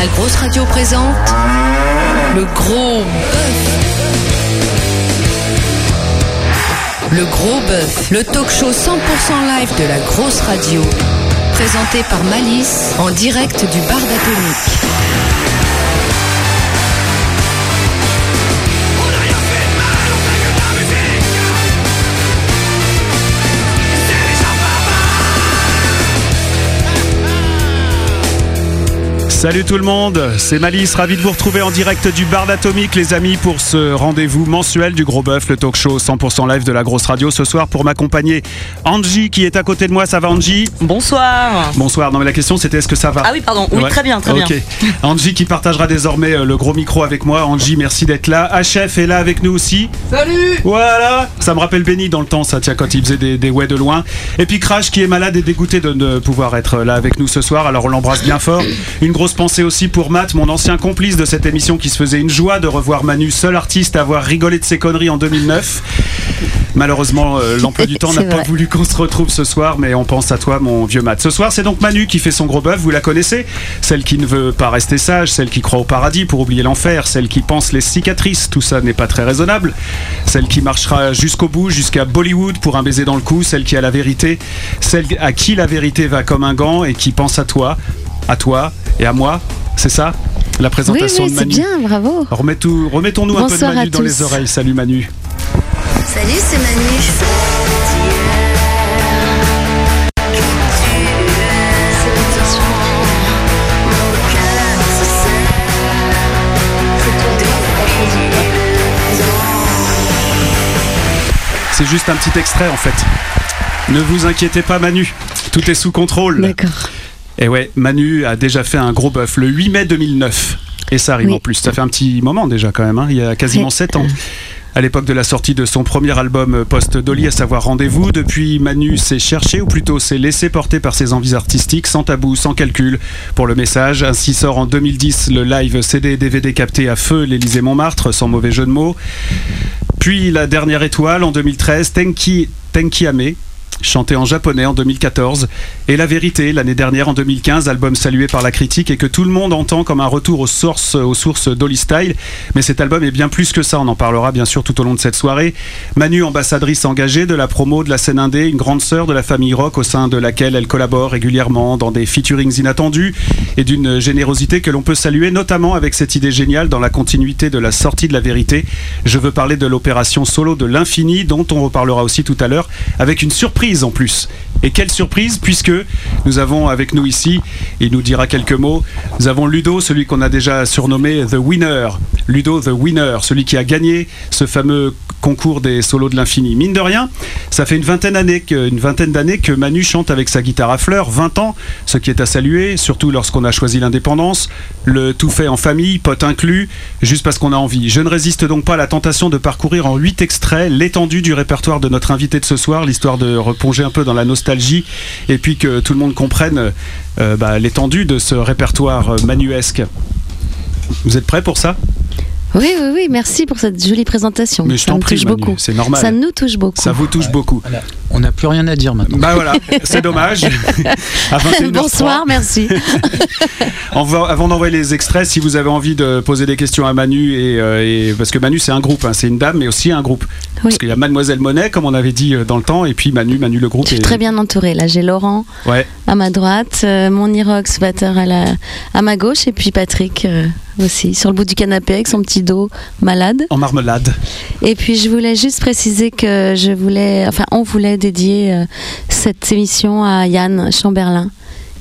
La grosse radio présente le gros bœuf. Le gros bœuf, le talk show 100% live de la grosse radio. Présenté par Malice en direct du bar d'Atomique. Salut tout le monde, c'est Malice, ravi de vous retrouver en direct du bar d'Atomique les amis pour ce rendez-vous mensuel du Gros Bœuf, le talk show 100% live de la grosse radio ce soir pour m'accompagner Angie qui est à côté de moi, ça va Angie? Bonsoir. Bonsoir, non mais la question c'était est-ce que ça va? Ah oui, pardon. Oui, Ouais. très bien, très Ok. bien. Angie qui partagera désormais euh, le gros micro avec moi. Angie, merci d'être là. HF est là avec nous aussi. Salut Voilà Ça me rappelle Benny dans le temps, ça, tiens, quand il faisait des, des ouais de loin. Et puis Crash qui est malade et dégoûté de ne pouvoir être là avec nous ce soir. Alors on l'embrasse bien fort. Une grosse pensée aussi pour Matt, mon ancien complice de cette émission qui se faisait une joie de revoir Manu, seul artiste à avoir rigolé de ses conneries en 2009. Malheureusement, euh, l'emploi du temps n'a pas voulu qu'on se retrouve ce soir, mais on pense à toi, mon vieux Matt. Ce soir, c'est donc Manu qui fait son gros bœuf, vous la connaissez Celle qui ne veut pas rester sage, celle qui croit au paradis pour oublier l'enfer, celle qui pense les cicatrices, tout ça n'est pas très raisonnable. Celle qui marchera jusqu'au bout, jusqu'à Bollywood pour un baiser dans le cou, celle qui a la vérité, celle à qui la vérité va comme un gant et qui pense à toi, à toi et à moi. C'est ça La Oui, présentation oui, de c'est Manu. bien, bravo. Remets tout- Remettons-nous un peu de Manu dans les oreilles. Salut Manu. Salut, c'est Manu. C'est juste un petit extrait en fait. Ne vous inquiétez pas Manu, tout est sous contrôle. D'accord. Et ouais, Manu a déjà fait un gros bœuf le 8 mai 2009. Et ça arrive Oui. en plus. Ça fait un petit moment déjà quand même, hein. il y a quasiment Ouais. 7 ans. À l'époque de la sortie de son premier album post-Dolly, à savoir Rendez-vous, depuis Manu s'est cherché, ou plutôt s'est laissé porter par ses envies artistiques, sans tabou, sans calcul, pour le message. Ainsi sort en 2010 le live CD et DVD capté à feu l'Élysée Montmartre, sans mauvais jeu de mots. Puis la dernière étoile en 2013, Tenki, Tenki Ame, chanté en japonais en 2014. Et La Vérité, l'année dernière en 2015, album salué par la critique et que tout le monde entend comme un retour aux sources, aux sources Dolly Style. Mais cet album est bien plus que ça, on en parlera bien sûr tout au long de cette soirée. Manu, ambassadrice engagée de la promo de la scène indé, une grande sœur de la famille rock au sein de laquelle elle collabore régulièrement dans des featurings inattendus et d'une générosité que l'on peut saluer, notamment avec cette idée géniale dans la continuité de la sortie de La Vérité. Je veux parler de l'opération solo de l'infini, dont on reparlera aussi tout à l'heure, avec une surprise en plus. Et quelle surprise, puisque nous avons avec nous ici, il nous dira quelques mots, nous avons Ludo, celui qu'on a déjà surnommé The Winner. Ludo The Winner, celui qui a gagné ce fameux concours des solos de l'infini. Mine de rien, ça fait une vingtaine d'années que, Manu chante avec sa guitare à fleurs, 20 ans, ce qui est à saluer, surtout lorsqu'on a choisi l'indépendance, le tout fait en famille, pote inclus, juste parce qu'on a envie. Je ne résiste donc pas à la tentation de parcourir en 8 extraits l'étendue du répertoire de notre invité de ce soir, l'histoire de replonger un peu dans la nostalgie et puis que tout le monde comprenne euh, bah, l'étendue de ce répertoire euh, manuesque. Vous êtes prêts pour ça? Oui, oui, oui, merci pour cette jolie présentation. Mais je ça prie, touche Manu, beaucoup. c'est normal. Ça nous touche beaucoup. Ça vous touche beaucoup. Voilà. On n'a plus rien à dire maintenant. Bah voilà, c'est dommage. À 21h03. Bonsoir, merci. Va- avant d'envoyer les extraits, si vous avez envie de poser des questions à Manu, et, euh, et- parce que Manu c'est un groupe, hein, c'est une dame, mais aussi un groupe. Parce qu'il y a Mademoiselle Monet, comme on avait dit euh, dans le temps, et puis Manu, Manu le groupe. Je suis est- très bien entourée. Là, j'ai Laurent Ouais. à ma droite, euh, mon Irox batteur à, la, à ma gauche, et puis Patrick euh, aussi, sur le bout du canapé avec son petit dos malade. En marmelade. Et puis je voulais juste préciser que je voulais, enfin on voulait dédier euh, cette émission à Yann Chamberlain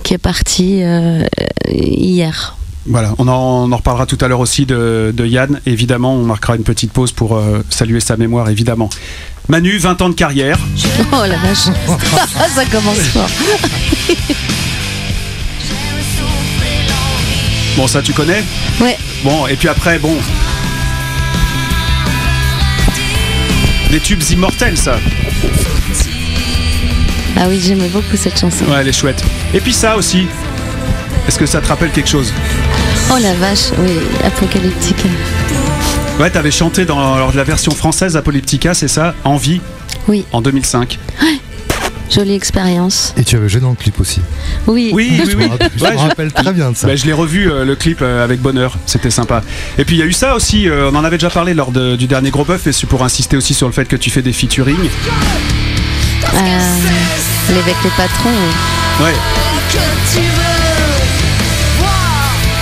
qui est parti euh, hier. Voilà, on en, on en reparlera tout à l'heure aussi de, de Yann. Évidemment, on marquera une petite pause pour euh, saluer sa mémoire, évidemment. Manu, 20 ans de carrière. Oh la vache, ça commence fort. Bon, ça tu connais Ouais, Bon, et puis après, bon. Des tubes immortels, ça. ah oui j'aimais beaucoup cette chanson. Ouais, elle est chouette. Et puis ça aussi. Est-ce que ça te rappelle quelque chose Oh la vache, oui, apocalyptique. Ouais, t'avais chanté dans la version française Apocalyptica, c'est ça? Envie? Oui. en 2005. Jolie expérience. Et tu avais joué dans le clip aussi. Oui. Oui, oui, Je oui. me rappelle, je Ouais, me je- rappelle très bien de ça. Bah, je l'ai revu euh, le clip euh, avec bonheur, c'était sympa. Et puis il y a eu ça aussi, euh, on en avait déjà parlé lors de- du dernier gros buff, et c'est pour insister aussi sur le fait que tu fais des featuring. Euh, avec les patrons, oui. Ouais,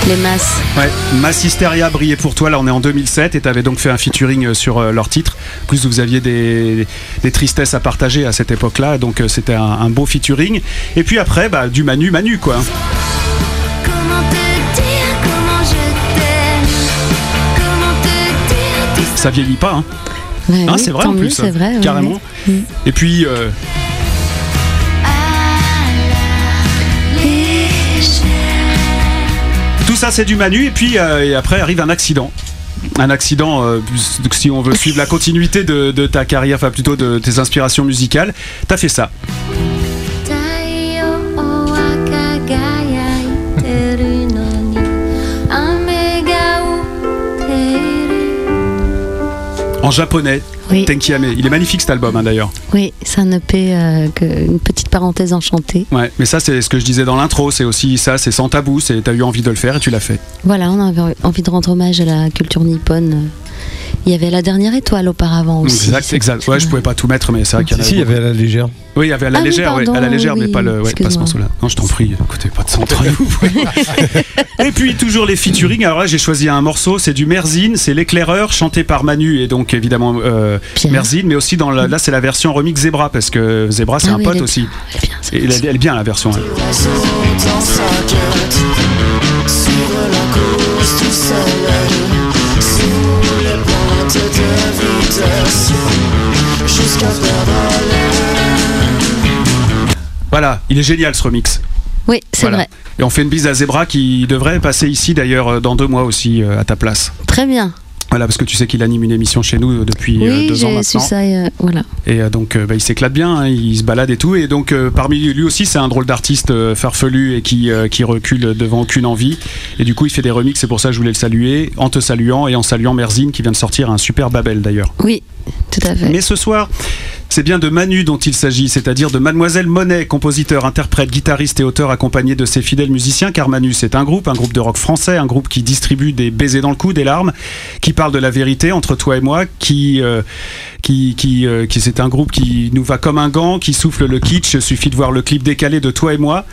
les masses. ouais. Mass Hysteria brillait pour toi, là on est en 2007, et t'avais donc fait un featuring euh, sur euh, leur titre. En plus vous aviez des, des tristesses à partager à cette époque-là, donc euh, c'était un, un beau featuring. Et puis après, bah, du Manu Manu quoi. Comment te dire comment je t'aime? Comment te dire tout Ça vieillit pas, hein. Ouais, Ah, oui, c'est vrai en plus, vrai. carrément. oui. Mm. Et puis euh, ça, c'est du Manu. Et puis euh, et après arrive un accident. Un accident, euh, si on veut suivre la continuité de, de ta carrière, enfin plutôt de tes inspirations musicales, t'as fait ça. En japonais, oui. Tenkiame. Il est magnifique cet album, hein, d'ailleurs. Oui, c'est un EP, euh, que- une petite parenthèse enchantée. Ouais, mais ça, c'est ce que je disais dans l'intro. C'est aussi ça, c'est sans tabou. C'est t'as eu envie de le faire et tu l'as fait. Voilà, on avait envie de rendre hommage à la culture nippone. Il y avait la dernière étoile auparavant aussi. Exact, exact. Ouais, je pouvais pas tout mettre, mais c'est vrai qu'il y en Si, il y avait. à la légère. Oui, il y avait à la Ah oui, légère, ouais, pardon, à la légère, mais pas le, ouais, pas ce morceau-là. Non, je t'en prie, écoutez, pas de centre. et puis toujours les featuring. Alors là, j'ai choisi un morceau, c'est du Merzine, c'est l'éclaireur, chanté par Manu et donc évidemment euh. Merzine, mais aussi dans la- là c'est la version remix Zebra parce que Zebra c'est Ah un oui, pote aussi. Elle est bien, Et elle, version. elle est bien la version. Jusqu'à perdre Voilà, il est génial ce remix. Oui, c'est Voilà. vrai. Et on fait une bise à Zebra qui devrait passer ici d'ailleurs euh, dans deux mois aussi euh, à ta place. Très bien. Voilà, parce que tu sais qu'il anime une émission chez nous euh, depuis euh, Oui, deux ans j'ai su maintenant. ça. euh, voilà. Et donc, bah, il s'éclate bien, hein, il se balade et tout. Et donc, euh, parmi lui aussi, c'est un drôle d'artiste euh, farfelu et qui, qui recule devant aucune envie. Et du coup, il fait des remixes, c'est pour ça que je voulais le saluer, en te saluant et en saluant Merzine qui vient de sortir un super Babel d'ailleurs. Oui, Mais ce soir, c'est bien de Manu dont il s'agit, c'est-à-dire de Mademoiselle Monet, compositeur, interprète, guitariste et auteur accompagné de ses fidèles musiciens, car Manu c'est un groupe, un groupe de rock français, un groupe qui distribue des baisers dans le cou, des larmes, qui parle de la vérité entre toi et moi, qui, euh, qui, qui, euh, qui c'est un groupe qui nous va comme un gant, qui souffle le kitsch, suffit de voir le clip décalé de toi et moi.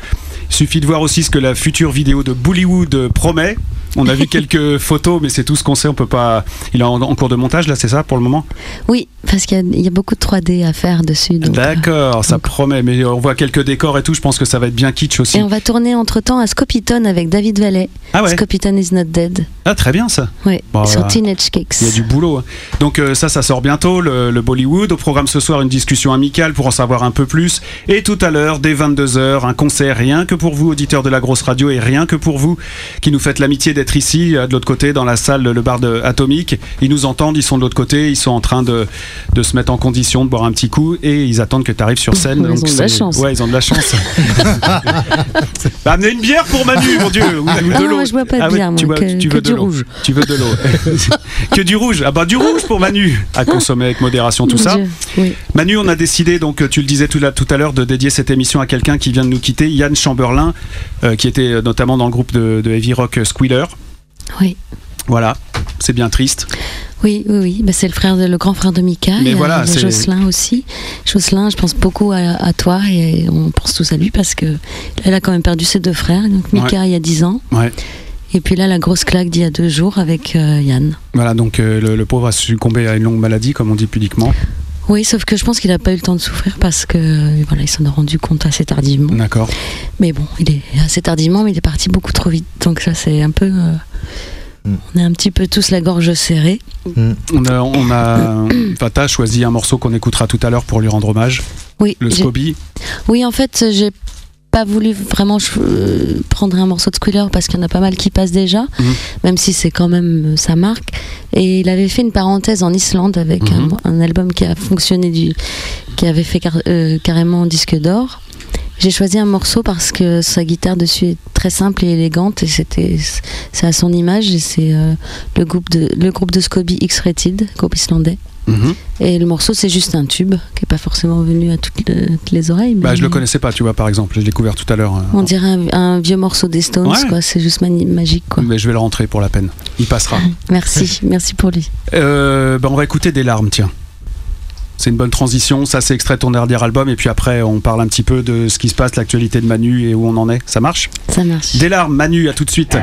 Suffit de voir aussi ce que la future vidéo de Bollywood promet. On a vu quelques photos, mais c'est tout ce qu'on sait. On peut pas. Il est en, en cours de montage là, c'est ça pour le moment? Oui, parce qu'il y, a- il y a beaucoup de 3D à faire dessus. euh, D'accord, ça promet. Mais on voit quelques décors et tout. Je pense que ça va être bien kitsch aussi. Et on va tourner entre temps à Scopitone avec David Vallet. Ah ouais? Scopitone is not dead. Ah très bien ça. Oui, Bon, sur. Teenage Kicks. Il y a du boulot. hein. Donc euh, ça, ça sort bientôt, le, le Bollywood. Au programme ce soir, une discussion amicale pour en savoir un peu plus. Et tout à l'heure, dès 22h, un concert rien que pour vous, auditeurs de la grosse radio, et rien que pour vous, qui nous faites l'amitié d'être ici, euh, de l'autre côté, dans la salle, le bar de Atomique. Ils nous entendent, ils sont de l'autre côté, ils sont en train de, de se mettre en condition, de boire un petit coup, et ils attendent que tu arrives sur scène. Ils ont de la chance. Ouais, ils ont de la chance. bah, amenez une bière pour Manu, mon Dieu, ou, ou de Ah, l'eau. moi, je bois pas de Ah ouais, bière, tu moi, que- tu que veux de du l'eau. rouge. Tu veux de l'eau. que du rouge. Ah bah du rouge pour Manu. À consommer avec modération, tout Mon ça. Dieu, Oui. Manu, on a décidé, donc tu le disais tout, là- tout à l'heure, de dédier cette émission à quelqu'un qui vient de nous quitter, Yann Chamberlain, euh, qui était euh, notamment dans le groupe de, de heavy rock Squealer. Oui. Voilà, c'est bien triste. Oui, oui, oui. Bah, c'est le frère, de, le grand frère de Mika. Mais y a- voilà, c'est- Jocelyn aussi. Jocelyn, je pense beaucoup à, à toi et on pense tous à lui parce que elle a quand même perdu ses deux frères. Donc Mika il y a 10 ans. Ouais. Et puis là, la grosse claque d'il y a deux jours avec euh, Yann. Voilà, donc euh, le, le pauvre a succombé à une longue maladie, comme on dit pudiquement. Oui, sauf que je pense qu'il n'a pas eu le temps de souffrir parce que voilà, il s'en est rendu compte assez tardivement. D'accord. Mais bon, il est assez tardivement, mais il est parti beaucoup trop vite. Donc ça, c'est un peu. euh, Mm. On est un petit peu tous la gorge serrée. On a, on a, t'as choisi un morceau qu'on écoutera tout à l'heure pour lui rendre hommage, Oui, le Scoby. oui, en fait, j'ai pas voulu vraiment euh, prendre un morceau de Squealer parce qu'il y en a pas mal qui passent déjà, Mhm. même si c'est quand même euh, sa marque. Et il avait fait une parenthèse en Islande avec Mhm. un, un album qui a fonctionné, du, qui avait fait car- euh, carrément disque d'or. J'ai choisi un morceau parce que sa guitare dessus est très simple et élégante et c'était c'est à son image et c'est euh, le groupe de le groupe de Scobie X-Rated, groupe islandais. Et le morceau, c'est juste un tube qui n'est pas forcément venu à toutes, le- toutes les oreilles. Bah, mais je le connaissais pas, tu vois, par exemple. Je l'ai découvert tout à l'heure. euh, On dirait un, un vieux morceau des Stones, Ouais. quoi. C'est juste magique, quoi. Mais je vais le rentrer pour la peine. Il passera. Merci, merci pour lui. Euh, bah, on va écouter des larmes, tiens. C'est une bonne transition. Ça, c'est extrait de ton dernier album. Et puis après, on parle un petit peu de ce qui se passe, l'actualité de Manu et où on en est. Ça marche? Ça marche. Des larmes, Manu, à tout de suite.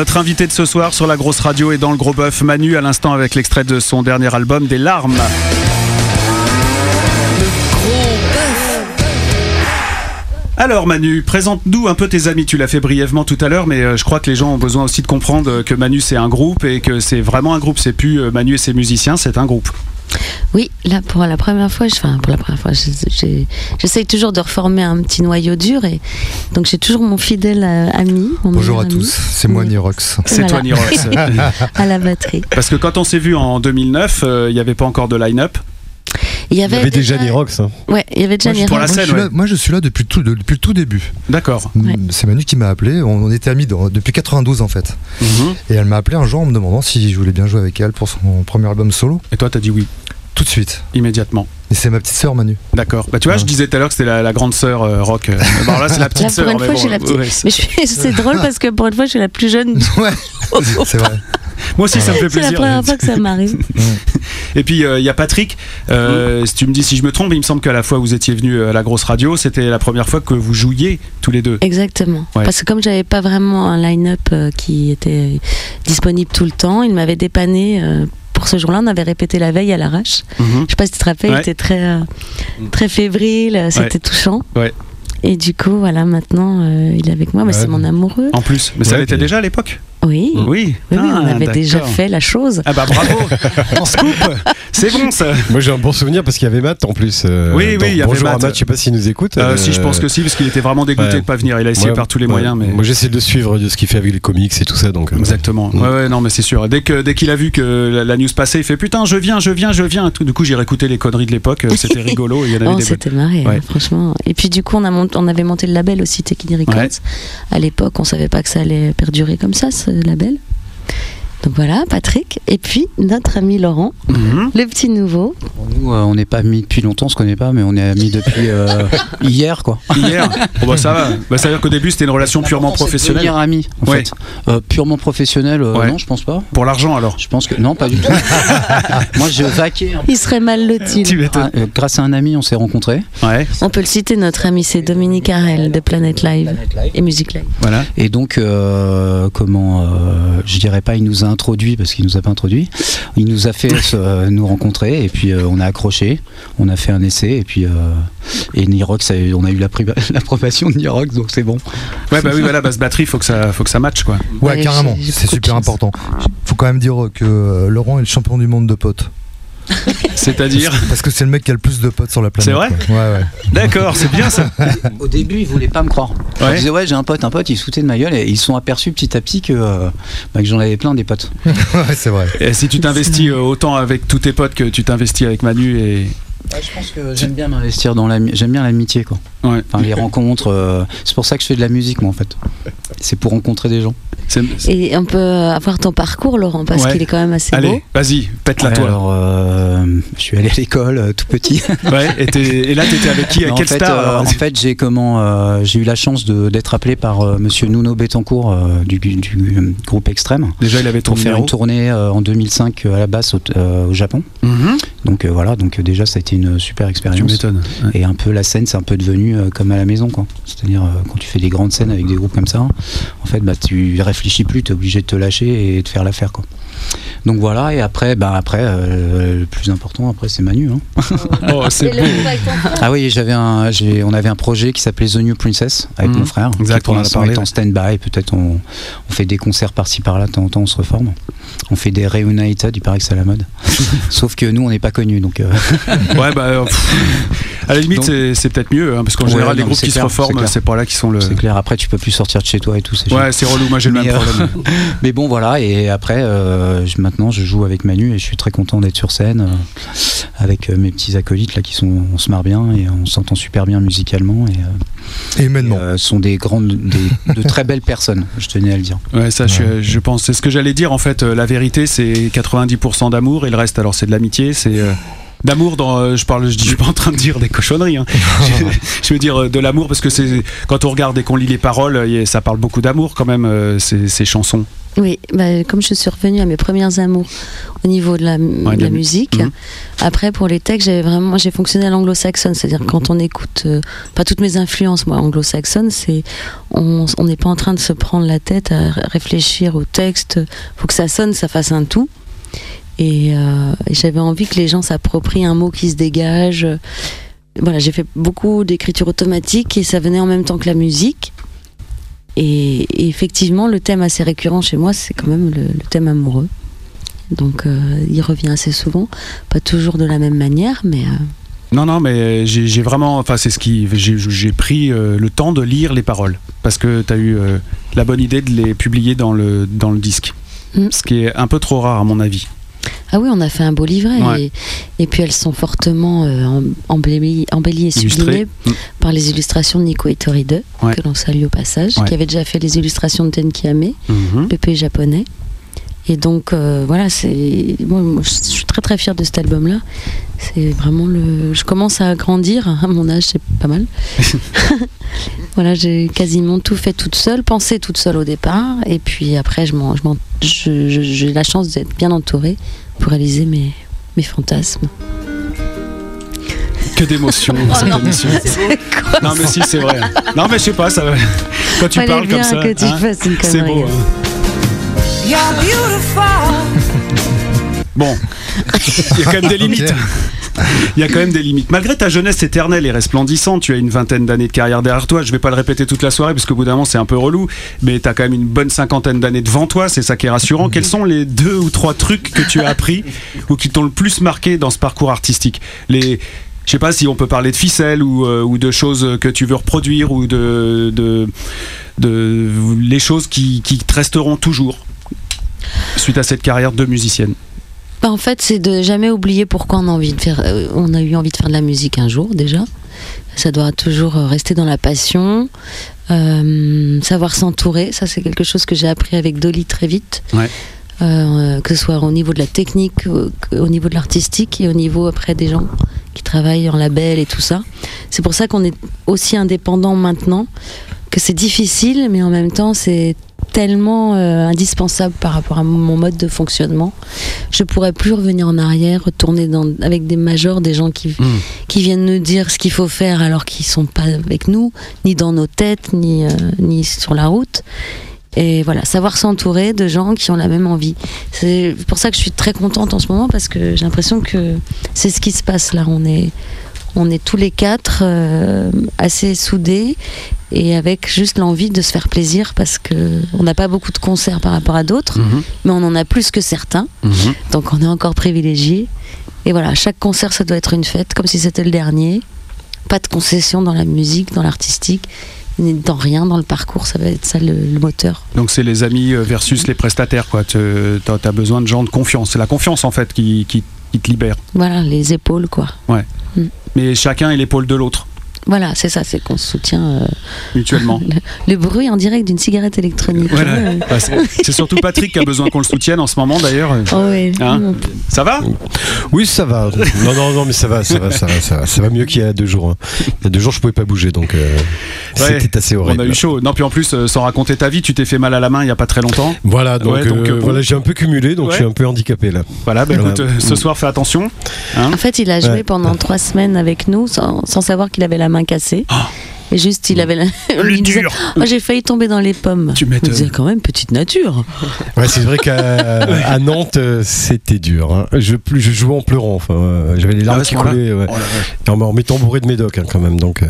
Notre invité de ce soir sur la grosse radio est dans le gros bœuf Manu à l'instant avec l'extrait de son dernier album Des larmes. Alors Manu, présente-nous un peu tes amis. Tu l'as fait brièvement tout à l'heure, mais euh, je crois que les gens ont besoin aussi de comprendre euh, que Manu c'est un groupe et que c'est vraiment un groupe. C'est plus euh, Manu et ses musiciens, c'est un groupe. Oui, là pour la première fois, je- enfin pour la première fois, je- j'ai- j'essaye toujours de reformer un petit noyau dur et donc j'ai toujours mon fidèle euh, ami. mon Bonjour à ami, tous, c'est moi. Nirox. C'est Voilà. toi Nirox. à la batterie. Parce que quand on s'est vu en 2009, euh, il n'y avait pas encore de line-up. Il y Il y avait, déjà Nirox. hein. Ouais, il y avait déjà Moi, je- pour la Nirox. Moi, je scène, suis là, ouais. moi, je suis là depuis, le tout, depuis le tout début. D'accord. Ouais. C'est Manu qui m'a appelé, on, on était amis dans- depuis 92 en fait. Mhm. Et elle m'a appelé un jour en me demandant si je voulais bien jouer avec elle pour son premier album solo. Et toi, t'as dit oui Tout de suite. immédiatement. Et c'est ma petite sœur Manu. D'accord. Bah tu vois, Ouais. je disais tout à l'heure que c'était la, la grande sœur euh, rock. euh. Bon, alors là, c'est la petite sœur. une mais fois, bon, j'ai la petite- ouais, c'est- Mais drôle parce que pour une fois, je suis la plus jeune. Ouais, c'est vrai. Moi aussi, ça me fait C'est la plaisir. première fois que ça m'arrive. Et puis euh, il y a Patrick. Euh, Si tu me dis si je me trompe, il me semble qu'à la fois vous étiez venu à la grosse radio, c'était la première fois que vous jouiez tous les deux. Exactement. Ouais. Parce que comme j'avais pas vraiment un line-up euh, qui était disponible tout le temps, il m'avait dépanné. Ce jour-là, on avait répété la veille à l'arrache. Mhm. Je sais pas si tu te rappelles, Ouais. il était très, euh, très fébrile, euh, c'était touchant. Ouais. Et du coup, voilà, maintenant, euh, il est avec moi, mais Ouais. c'est mon amoureux. En plus, mais ça Ouais, l'était puis- déjà à l'époque? Oui, oui, Oui. oui, on Ah, avait déjà fait la chose. Ah bah bravo. On se coupe. C'est bon ça. Moi j'ai un bon souvenir parce qu'il y avait Matt en plus. euh, Oui, oui, il y avait Bonjour à Matt. Matt, je sais pas s'il nous écoute. Euh, euh, si je pense que si, parce qu'il était vraiment dégoûté ouais. de pas venir. Il a essayé moi- par tous les ouais. moyens, mais. Moi j'essaie de suivre de ce qu'il fait avec les comics et tout ça. Donc, Exactement. Mm. Ouais, ouais, non, mais c'est sûr. Dès qu'il a vu que la, la news passait, il fait putain, je viens, je viens, je viens. Tout. Du coup, j'ai réécouté les conneries de l'époque. C'était rigolo. Il y en avait Oh, c'était marré, Ouais. hein, franchement. Et puis du coup, on, a mont- on avait monté le label aussi, Techini Records. Ouais. À l'époque, on savait pas que ça allait perdurer comme ça, ce label. Donc voilà, Patrick. Et puis, notre ami Laurent, Mhm. le petit nouveau. Nous, euh, on n'est pas amis depuis longtemps, on se connaît pas, mais on est amis depuis euh, hier, quoi. Hier. Bon, bah, ça va. Bah, ça veut dire qu'au début, c'était une relation purement professionnelle. Devenir amis, en Ouais. fait. Euh, purement professionnel, euh, Ouais. non, je pense pas. Pour l'argent alors. Je pense que non, pas du tout. Moi, je vaquais. peu. Il serait mal loti. Ah, euh, grâce à un ami, on s'est rencontrés. Ouais. On peut le citer, notre ami, c'est Dominique Harel de Planet Live et Music Live. Voilà. Et donc, euh, comment, euh, je dirais pas, il nous a introduit parce qu'il nous a pas introduit. Il nous a fait euh, nous rencontrer et puis euh, on a accroché, on a fait un essai et puis euh, et Nirox, ça a eu- on a eu l'approbation de Nirox, donc c'est bon. Ouais, bah oui, voilà, basse batterie, faut que ça, faut que ça matche quoi. Ouais, Ouais, carrément, c'est super important. Faut quand même dire que euh, Laurent est le champion du monde de potes. C'est-à-dire. Parce que c'est le mec qui a le plus de potes sur la planète. C'est vrai quoi. Ouais, ouais. D'accord, c'est bien ça. Au début, ils voulaient pas me croire. Ouais. Ils disaient ouais, j'ai un pote, un pote, ils se foutaient de ma gueule et ils se sont aperçus petit à petit que, euh, bah, que j'en avais plein des potes. ouais, c'est vrai. Et si tu t'investis euh, autant avec tous tes potes que tu t'investis avec Manu et. je pense que j'aime bien m'investir dans l'ami, j'aime bien l'amitié quoi. Ouais. Enfin les rencontres, euh, c'est pour ça que je fais de la musique moi en fait. C'est pour rencontrer des gens. Et on peut avoir ton parcours, Laurent, parce Ouais. qu'il est quand même assez beau. Allez, vas-y, pète la Ouais, toi. alors, euh, je suis allé à l'école euh, tout petit. Ouais, et, là, t'étais avec qui Non, Quelle en fait, star euh, en fait, j'ai comment euh, j'ai eu la chance d'être appelé par euh, Monsieur Nuno Betancourt euh, du, du, groupe Extrême Déjà, il avait ton pour faire numéro. une tournée euh, en 2005 euh, à la basse au, euh, au Japon. Mhm. Donc euh, voilà, donc euh, déjà ça a été une super Tu expérience. Ouais. Et un peu la scène, c'est un peu devenu euh, comme à la maison, quoi. C'est-à-dire euh, quand tu fais des grandes scènes avec des groupes comme ça, en fait, bah tu réfléchis plus, t'es obligé de te lâcher et de faire l'affaire, quoi. Donc voilà, et après, bah après, euh, le plus important, après, c'est Manu. Hein. Oh, c'est beau. Ah oui, j'avais un, j'ai, on avait un projet qui s'appelait The New Princess avec Mhm. mon frère. Exact, qui pour on en a l'instant parlé, est en stand-by. Peut-être on, on fait des concerts par-ci par-là, de temps en temps on se reforme. On fait des reunited, il paraît que c'est à la mode. Sauf que nous, on n'est pas connus, donc. euh, Ouais, bah. euh, pff, à la limite, Donc- c'est c'est peut-être mieux, hein, parce qu'en Ouais, général, les non, groupes qui se clair, reforment, c'est pas là qui sont le. C'est clair, après tu peux plus sortir de chez toi et tout. Ouais, c'est relou, moi j'ai le Mais, même euh, problème. Mais bon, voilà, et après, euh, je- maintenant je joue avec Manu et je suis très content d'être sur scène euh, avec euh, mes petits acolytes là qui sont, on se marre bien et on s'entend super bien musicalement et, euh, Et humainement. et, euh, sont des grandes, des- de très belles personnes, je tenais à le dire. Ouais, ça, je, je pense. C'est ce que j'allais dire en fait. euh, La vérité, c'est 90% d'amour et le reste, alors, c'est de l'amitié. C'est. euh, D'amour dans, euh, je parle, je dis, je suis pas en train de dire des cochonneries. hein. je, je veux dire euh, de l'amour parce que c'est quand on regarde et qu'on lit les paroles, euh, ça parle beaucoup d'amour quand même euh, ces, ces chansons. Oui, bah, comme je suis revenue à mes premières amours au niveau de la, de musique, Mhm. après pour les textes, j'avais vraiment, j'ai fonctionné à l'anglo-saxonne, c'est-à-dire quand on écoute, euh, pas toutes mes influences, moi anglo-saxonne, c'est on n'est pas en train de se prendre la tête à ré- réfléchir au texte, faut que ça sonne, ça fasse un tout. Et, euh, et j'avais envie que les gens s'approprient un mot qui se dégage. voilà, j'ai fait beaucoup d'écriture automatique et ça venait en même temps que la musique. Et, et effectivement, le thème assez récurrent chez moi, c'est quand même le, le thème amoureux. Donc, euh, il revient assez souvent, pas toujours de la même manière, mais euh, Non, non, mais j'ai vraiment. Enfin, c'est ce qui. J'ai pris euh, le temps de lire les paroles. Parce que tu as eu la bonne idée de les publier dans le, dans le disque. Mm. Ce qui est un peu trop rare, à mon avis. Ah oui, on a fait un beau livret. Ouais. Et, et puis, elles sont fortement euh, em- embellies, embellies et sublimées Mm. par les illustrations de Nico Itori 2, Ouais. que l'on salue au passage, Ouais. qui avait déjà fait les illustrations de Tenki Ame. Mhm. le pays japonais. Et donc euh, voilà, c'est moi, je suis très très fière de cet album-là. C'est vraiment le. Je commence à grandir à mon âge, c'est pas mal. voilà, j'ai quasiment tout fait toute seule, pensé toute seule au départ, et puis après, je m'en, je je- j'ai la chance d'être bien entourée pour réaliser mes mes fantasmes. Que d'émotions dans cette Oh non. émission. C'est quoi Non, mais si, c'est vrai. Non, mais je sais pas, ça. Quand tu Fallait parles bien comme ça. que tu hein, fasses une c'est beau. hein. Bon, il y a quand même des limites. Il y a quand même des limites. Malgré ta jeunesse éternelle et resplendissante, tu as une vingtaine d'années de carrière derrière toi. Je vais pas le répéter toute la soirée parce qu'au bout d'un moment c'est un peu relou, mais tu as quand même une bonne cinquantaine d'années devant toi, c'est ça qui est rassurant. Quels sont les deux ou trois trucs que tu as appris ou qui t'ont le plus marqué dans ce parcours artistique? Les je sais pas si on peut parler de ficelles ou, euh, ou de choses que tu veux reproduire ou de, de, de les choses qui, qui te resteront toujours suite à cette carrière de musicienne. Bah, en fait, c'est de jamais oublier pourquoi on a envie de faire. euh, on a eu envie de faire de la musique un jour déjà. Ça doit toujours euh, rester dans la passion. Euh, savoir s'entourer, ça c'est quelque chose que j'ai appris avec Dolly très vite. Ouais. Euh, que ce soit au niveau de la technique, au, au niveau de l'artistique et au niveau après des gens qui travaillent en label et tout ça. C'est pour ça qu'on est aussi indépendant maintenant, que c'est difficile, mais en même temps c'est tellement euh, indispensable par rapport à mon mode de fonctionnement. Je pourrais plus revenir en arrière, retourner dans, avec des majors, des gens qui, Mm. qui viennent nous dire ce qu'il faut faire alors qu'ils sont pas avec nous, ni dans nos têtes, ni, euh, ni sur la route. Et voilà, savoir s'entourer de gens qui ont la même envie. C'est pour ça que je suis très contente en ce moment parce que j'ai l'impression que c'est ce qui se passe là. On est, on est tous les quatre euh, assez soudés et avec juste l'envie de se faire plaisir parce que on n'a pas beaucoup de concerts par rapport à d'autres, Mhm. mais on en a plus que certains. Mhm. Donc on est encore privilégié. Et voilà, chaque concert, ça doit être une fête, comme si c'était le dernier. Pas de concession dans la musique, dans l'artistique, ni dans rien dans le parcours. Ça va être ça le, le moteur. Donc c'est les amis euh, versus les prestataires quoi. Tu as, besoin de gens de confiance. C'est la confiance en fait qui, qui, qui te libère. Voilà, les épaules, quoi. Mais chacun est l'épaule de l'autre Voilà, c'est ça, c'est qu'on se soutient. euh, mutuellement. le bruit en direct d'une cigarette électronique. Voilà. Euh, Bah, c'est surtout Patrick qui a besoin qu'on le soutienne en ce moment d'ailleurs. Oh ouais. Hein Ça va? Oui, ça va. Non, non, non, mais ça va, ça va, ça va, ça va, ça va mieux qu'il y a deux jours. hein. Il y a deux jours, je pouvais pas bouger, donc euh, Ouais, c'était assez On horrible. a eu chaud. Non, puis en plus, euh, sans raconter ta vie, tu t'es fait mal à la main il y a pas très longtemps. Voilà, donc, Ouais, donc, euh, euh, bon. voilà, j'ai un peu cumulé, donc Ouais. je suis un peu handicapé là. Voilà, bah, Voilà. écoute, euh, ce soir, fais attention. Hein En fait, il a joué Ouais. pendant trois semaines avec nous sans, sans savoir qu'il avait la main cassée. Et juste, il avait la. on lui disait, Oh, j'ai failli tomber dans les pommes. Tu On m'étonnes. disait quand même petite nature. Ouais, c'est vrai qu'à Nantes, c'était dur. hein. Je, plus- je jouais en pleurant. Enfin, j'avais les Ah larmes ouais, ce qui coulaient. ouais. Oh vache. Et en, m'étant bourré de médoc hein, quand même. Donc, euh.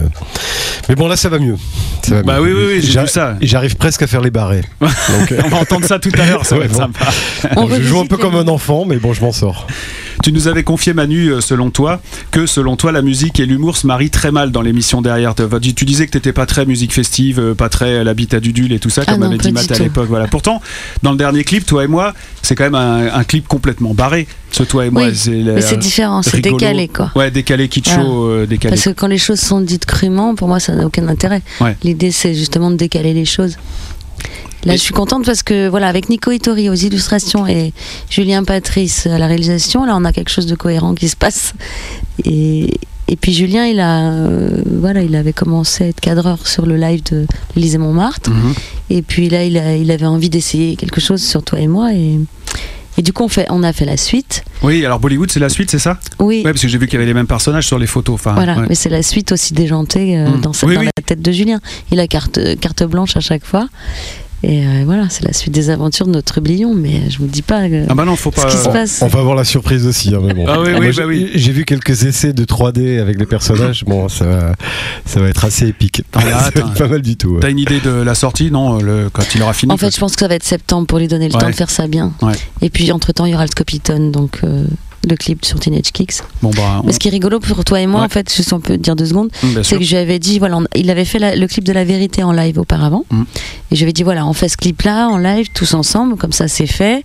Mais bon, là, ça va mieux. Ça va Bah mieux. oui, oui, oui, j'ai ça. J'arrive presque à faire les barrés. Donc, euh, On va entendre ça tout à l'heure, ça va Ouais, être bon. sympa. On donc, je joue un peu comme un enfant, mais bon, je m'en sors. Tu nous avais confié, Manu, euh, selon toi, que selon toi, la musique et l'humour se marient très mal dans l'émission derrière. Tu disais que t'étais pas très musique festive, euh, pas très l'habitat du Dul et tout ça, Ah comme non, avait dit Matt à l'époque. Voilà. Pourtant, dans le dernier clip, toi et moi, c'est quand même un, un clip complètement barré. Ce toi et moi, Oui, c'est Mais c'est différent, c'est décalé quoi. Ouais, décalé, kitscho, Voilà. euh, décalé. Parce que quand les choses sont dites crûment, pour moi, ça n'a aucun intérêt. Ouais. L'idée, c'est justement de décaler les choses. Là, je suis contente parce que, voilà, avec Nico Ittori aux illustrations et Julien Patrice à la réalisation, là, on a quelque chose de cohérent qui se passe. Et, et puis Julien, il a, euh, voilà, il avait commencé à être cadreur sur le live de l'Élysée Montmartre. Mhm. Et puis là, il, a- il avait envie d'essayer quelque chose sur toi et moi. Et, et du coup, on, fait, on a fait la suite. Oui, alors Bollywood, c'est la suite, c'est ça? Oui, Ouais, parce que j'ai vu qu'il y avait les mêmes personnages sur les photos. Enfin, Voilà, ouais. mais c'est la suite aussi déjantée euh, Mm. dans, sa- Oui, dans oui. la tête de Julien. Il a carte, carte blanche à chaque fois. Et euh, voilà, c'est la suite des aventures de notre trublion, mais je vous dis pas euh, Ah bah non, faut ce pas. qui se passe. On va avoir la surprise aussi, hein, mais bon. Ah oui, oui, Moi, bah j'ai- oui. J'ai vu quelques essais de 3D avec les personnages. Bon, ça va, ça va être assez épique. Ah, là, ça va être pas mal du tout. ouais. T'as une idée de la sortie Non, le, quand il aura fini. En fait, je pense que ça va être septembre pour lui donner le Ouais. temps de faire ça bien. Ouais. Et puis, entre-temps, il y aura le Scopitone, donc euh, le clip sur Teenage Kicks. Bon bah, on- Mais ce qui est rigolo pour toi et moi, Ouais. en fait, juste on peut dire deux secondes, bien c'est que je lui avais dit, voilà, on- il avait fait la- le clip de la vérité en live auparavant. Mm. Et ai dit, voilà, on fait ce clip-là en live tous ensemble, comme ça c'est fait.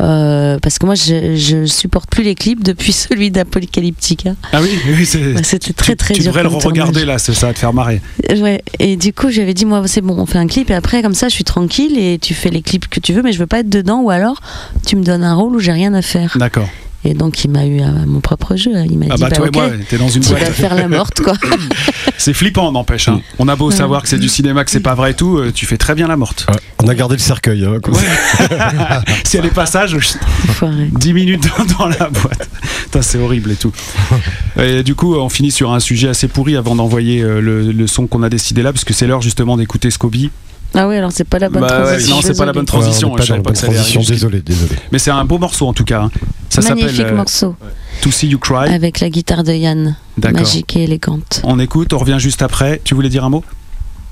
Euh, parce que moi, je, je supporte plus les clips depuis celui d'Apocalyptica. Ah oui, oui, c'est. C'était très tu, très tu dur. devrais le regarder là, ça ça va te faire marrer. Ouais. Et du coup, j'avais dit, moi, c'est bon, on fait un clip et après, comme ça, je suis tranquille et tu fais les clips que tu veux, mais je veux pas être dedans ou alors tu me donnes un rôle où j'ai rien à faire. D'accord. Et donc, il m'a eu à mon propre jeu. Il m'a Ah dit, bah bah, toi ok, et moi, t'es dans une tu boîte. vas faire la morte, quoi. C'est flippant, n'empêche. hein. On a beau Ouais. savoir que c'est du cinéma, que c'est pas vrai et tout, euh, tu fais très bien la morte. Ouais, on a gardé le cercueil. hein, ça. si elle est passage, Enfoiré. 10 minutes dans, dans la boîte. C'est horrible et tout. Et du coup, on finit sur un sujet assez pourri avant d'envoyer euh, le, le son qu'on a décidé là, parce que c'est l'heure justement d'écouter Scobie. Ah oui, alors c'est pas la bonne Bah ouais, transition. non, c'est pas la bonne transition. Ouais, pas je savais dans pas la que ça allait transition. arriver jusqu'à- Désolé, désolé. Mais c'est un beau morceau en tout cas. hein. Ça s'appelle Magnifique euh, morceau. To See You Cry. Avec la guitare de Yann. D'accord. Magique et élégante. On écoute, on revient juste après. Tu voulais dire un mot?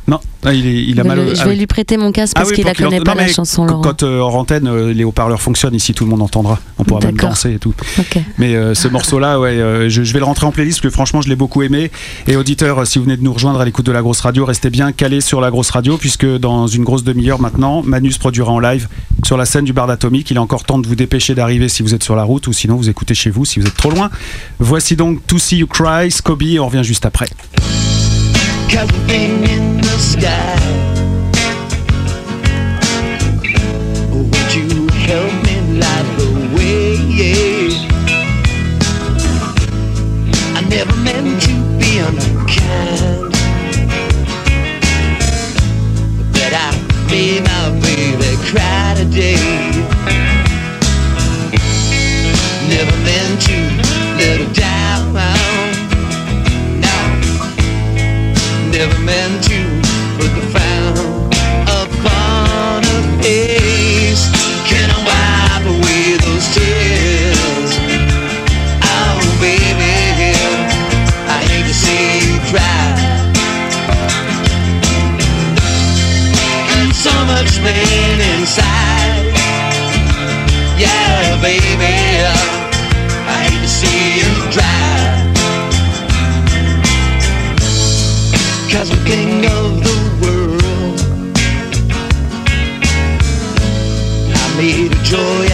Non, Ah, il, est, il a mal le- je ah vais oui. lui prêter mon casque Ah parce oui, qu'il la qu'il connaît pas non, la chanson Quand, Laurent. quand, euh, hors antenne, euh, les haut-parleurs fonctionnent ici, tout le monde entendra. On pourra même danser et tout. Mais euh, ce morceau-là, ouais, euh, je, je vais le rentrer en playlist parce que franchement, je l'ai beaucoup aimé. Et auditeurs, si vous venez de nous rejoindre à l'écoute de la grosse radio, restez bien calés sur la grosse radio puisque dans une grosse demi-heure maintenant, Manus produira en live sur la scène du bar d'Atomique. Il est encore temps de vous dépêcher d'arriver si vous êtes sur la route ou sinon vous écoutez chez vous si vous êtes trop loin. Voici donc To See You Cry, Scobie, et on revient juste après. In sky. Would you help me light the way? I never meant to be unkind, but I made my baby cry today. Joy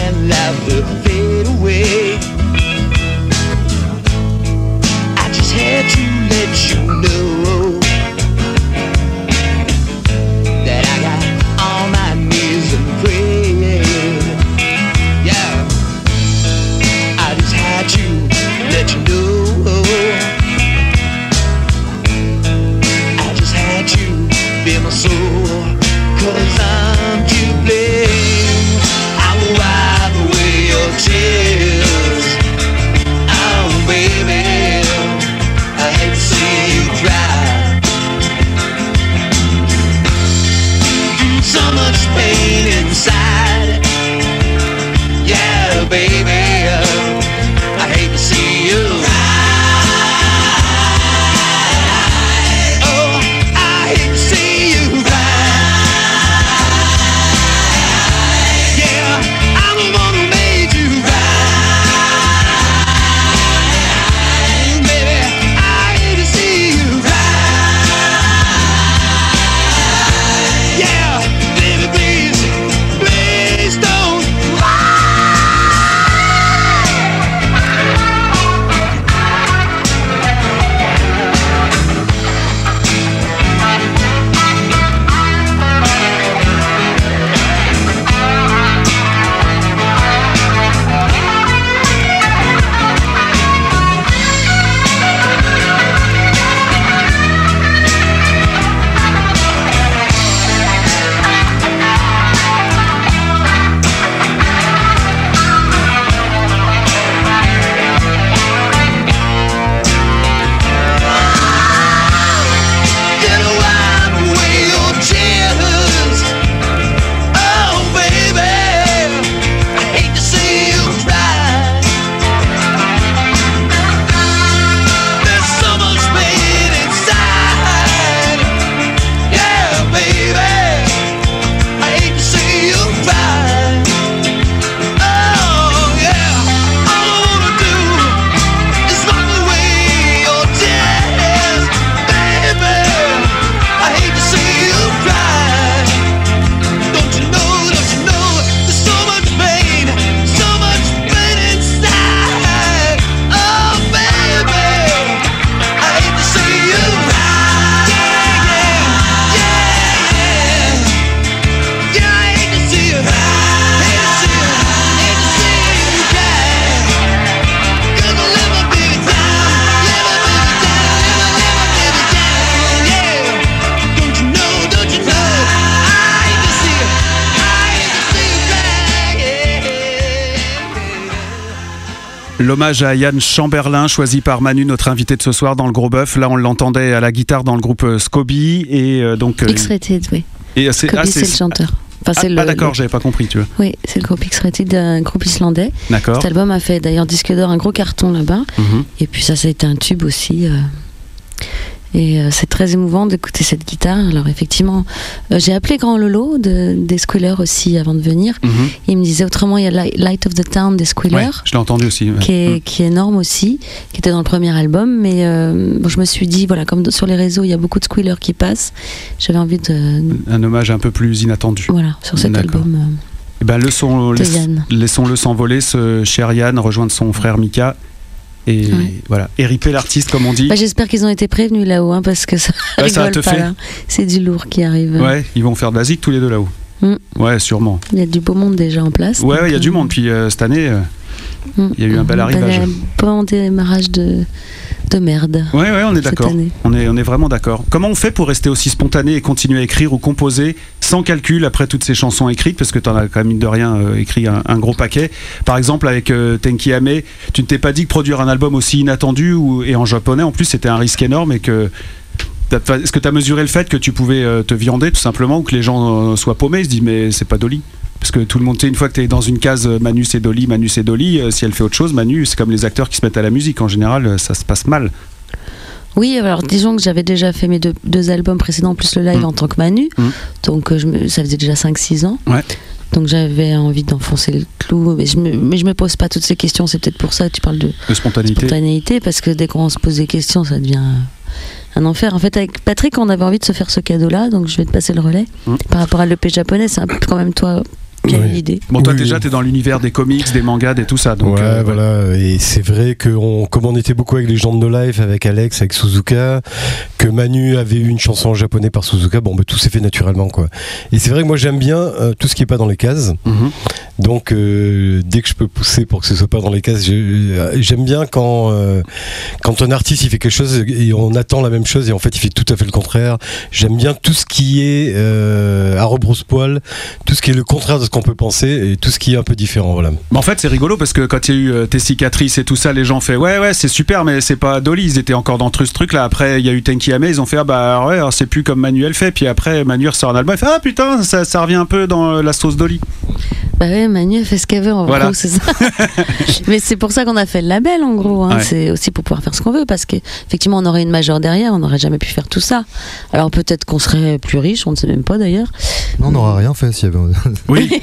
À Yann Chamberlain, choisi par Manu, notre invité de ce soir dans le Gros Bœuf. Là, on l'entendait à la guitare dans le groupe euh, Scoby. Et euh, donc. euh, X-Rated, oui. et c'est- Kobe, ah, c'est le chanteur. Enfin, Ah, ah, d'accord, j'avais pas compris, tu vois. Oui, c'est le groupe X-Rated, un groupe islandais. D'accord. Cet album a fait d'ailleurs disque d'or, un gros carton là-bas. Mhm. Et puis ça, ça a été un tube aussi. euh. Et euh, c'est très émouvant d'écouter cette guitare. Alors effectivement, euh, j'ai appelé Grand Lolo de, des Squealers aussi avant de venir. Mhm. Il me disait autrement, il y a Light Light of the Town des Squealers. Ouais, je l'ai entendu aussi. ouais. Qui est, Mhm. qui est énorme aussi, qui était dans le premier album, mais euh, bon, je me suis dit, voilà, comme sur les réseaux, il y a beaucoup de squealers qui passent, j'avais envie de, Un hommage un peu plus inattendu. voilà, sur cet album euh, Eh ben, laissons-le s'envoler, ce cher Yann, rejoindre son frère Mika. Et Ouais. voilà, ériper l'artiste, comme on dit. Bah, J'espère qu'ils ont été prévenus là-haut, hein, parce que ça ça rigole te pas fait. C'est du lourd qui arrive. Ouais, ils vont faire de la zik tous les deux là-haut. Mm. Ouais, sûrement. Il y a du beau monde déjà en place. Ouais, il y a du euh, monde. Puis euh, cette année, euh, mm, il y a eu un bel arrivage. Bon démarrage de, de merde. ouais, ouais, on est d'accord. On est, on est vraiment d'accord. Comment on fait pour rester aussi spontané et continuer à écrire ou composer sans calcul après toutes ces chansons écrites? Parce que tu en as quand même, mine de rien, euh, écrit un, un gros paquet. Par exemple, avec euh, Tenki Ame, tu ne t'es pas dit que produire un album aussi inattendu ou, et en japonais, en plus, c'était un risque énorme et que. Est-ce que tu as mesuré le fait que tu pouvais euh, te viander tout simplement ou que les gens euh, soient paumés Ils se disent, mais c'est pas Dolly? Parce que tout le monde, une fois que tu es dans une case euh, Manu c'est Dolly, Manu c'est Dolly, si elle fait autre chose, Manu, c'est comme les acteurs qui se mettent à la musique. En général, ça se passe mal. Oui, alors disons que j'avais déjà fait mes deux, deux albums précédents, plus le live Mm. en tant que Manu. Mm. Donc je ça faisait déjà 5-6 ans. Ouais. Donc j'avais envie d'enfoncer le clou. Mais je, me, mais je me pose pas toutes ces questions. C'est peut-être pour ça que tu parles de De spontanéité. spontanéité. Parce que dès qu'on se pose des questions, ça devient un enfer. En fait, avec Patrick, on avait envie de se faire ce cadeau-là. Donc je vais te passer le relais. Mm. Par rapport à l'EP japonais, c'est quand même toi l'idée. Bon, toi Oui. déjà, t'es dans l'univers des comics, des mangas, des tout ça. Donc, ouais, euh, voilà. Et c'est vrai que on, comme on était beaucoup avec les gens de No Life, avec Alex, avec Suzuka, que Manu avait eu une chanson en japonais par Suzuka, bon, bah, tout s'est fait naturellement, quoi. Et c'est vrai que moi j'aime bien euh, tout ce qui est pas dans les cases. mhm. Donc euh, dès que je peux pousser pour que ce soit pas dans les cases, j'aime bien quand euh, quand un artiste il fait quelque chose et on attend la même chose et en fait il fait tout à fait le contraire. J'aime bien tout ce qui est euh, à rebrousse-poil, tout ce qui est le contraire de ce peut penser et tout ce qui est un peu différent. Voilà. En fait, c'est rigolo parce que quand il y a eu euh, tes cicatrices et tout ça, les gens fait ouais, ouais, c'est super, mais c'est pas Dolly. Ils étaient encore dans ce truc là. Après, il y a eu Tenki Ame, ils ont fait ah bah ouais, c'est plus comme Manuel fait. Puis après, Manuel sort un album, il fait ah putain, ça, ça revient un peu dans euh, la sauce Dolly. Bah ouais, Manu fait ce qu'elle veut en Voilà. gros, c'est ça. Mais c'est pour ça qu'on a fait le label en gros. hein. Ouais. C'est aussi pour pouvoir faire ce qu'on veut parce qu'effectivement on aurait une major derrière, on n'aurait jamais pu faire tout ça. Alors peut-être qu'on serait plus riche, on ne sait même pas d'ailleurs. Non, on n'aura rien fait s'il y avait. Oui.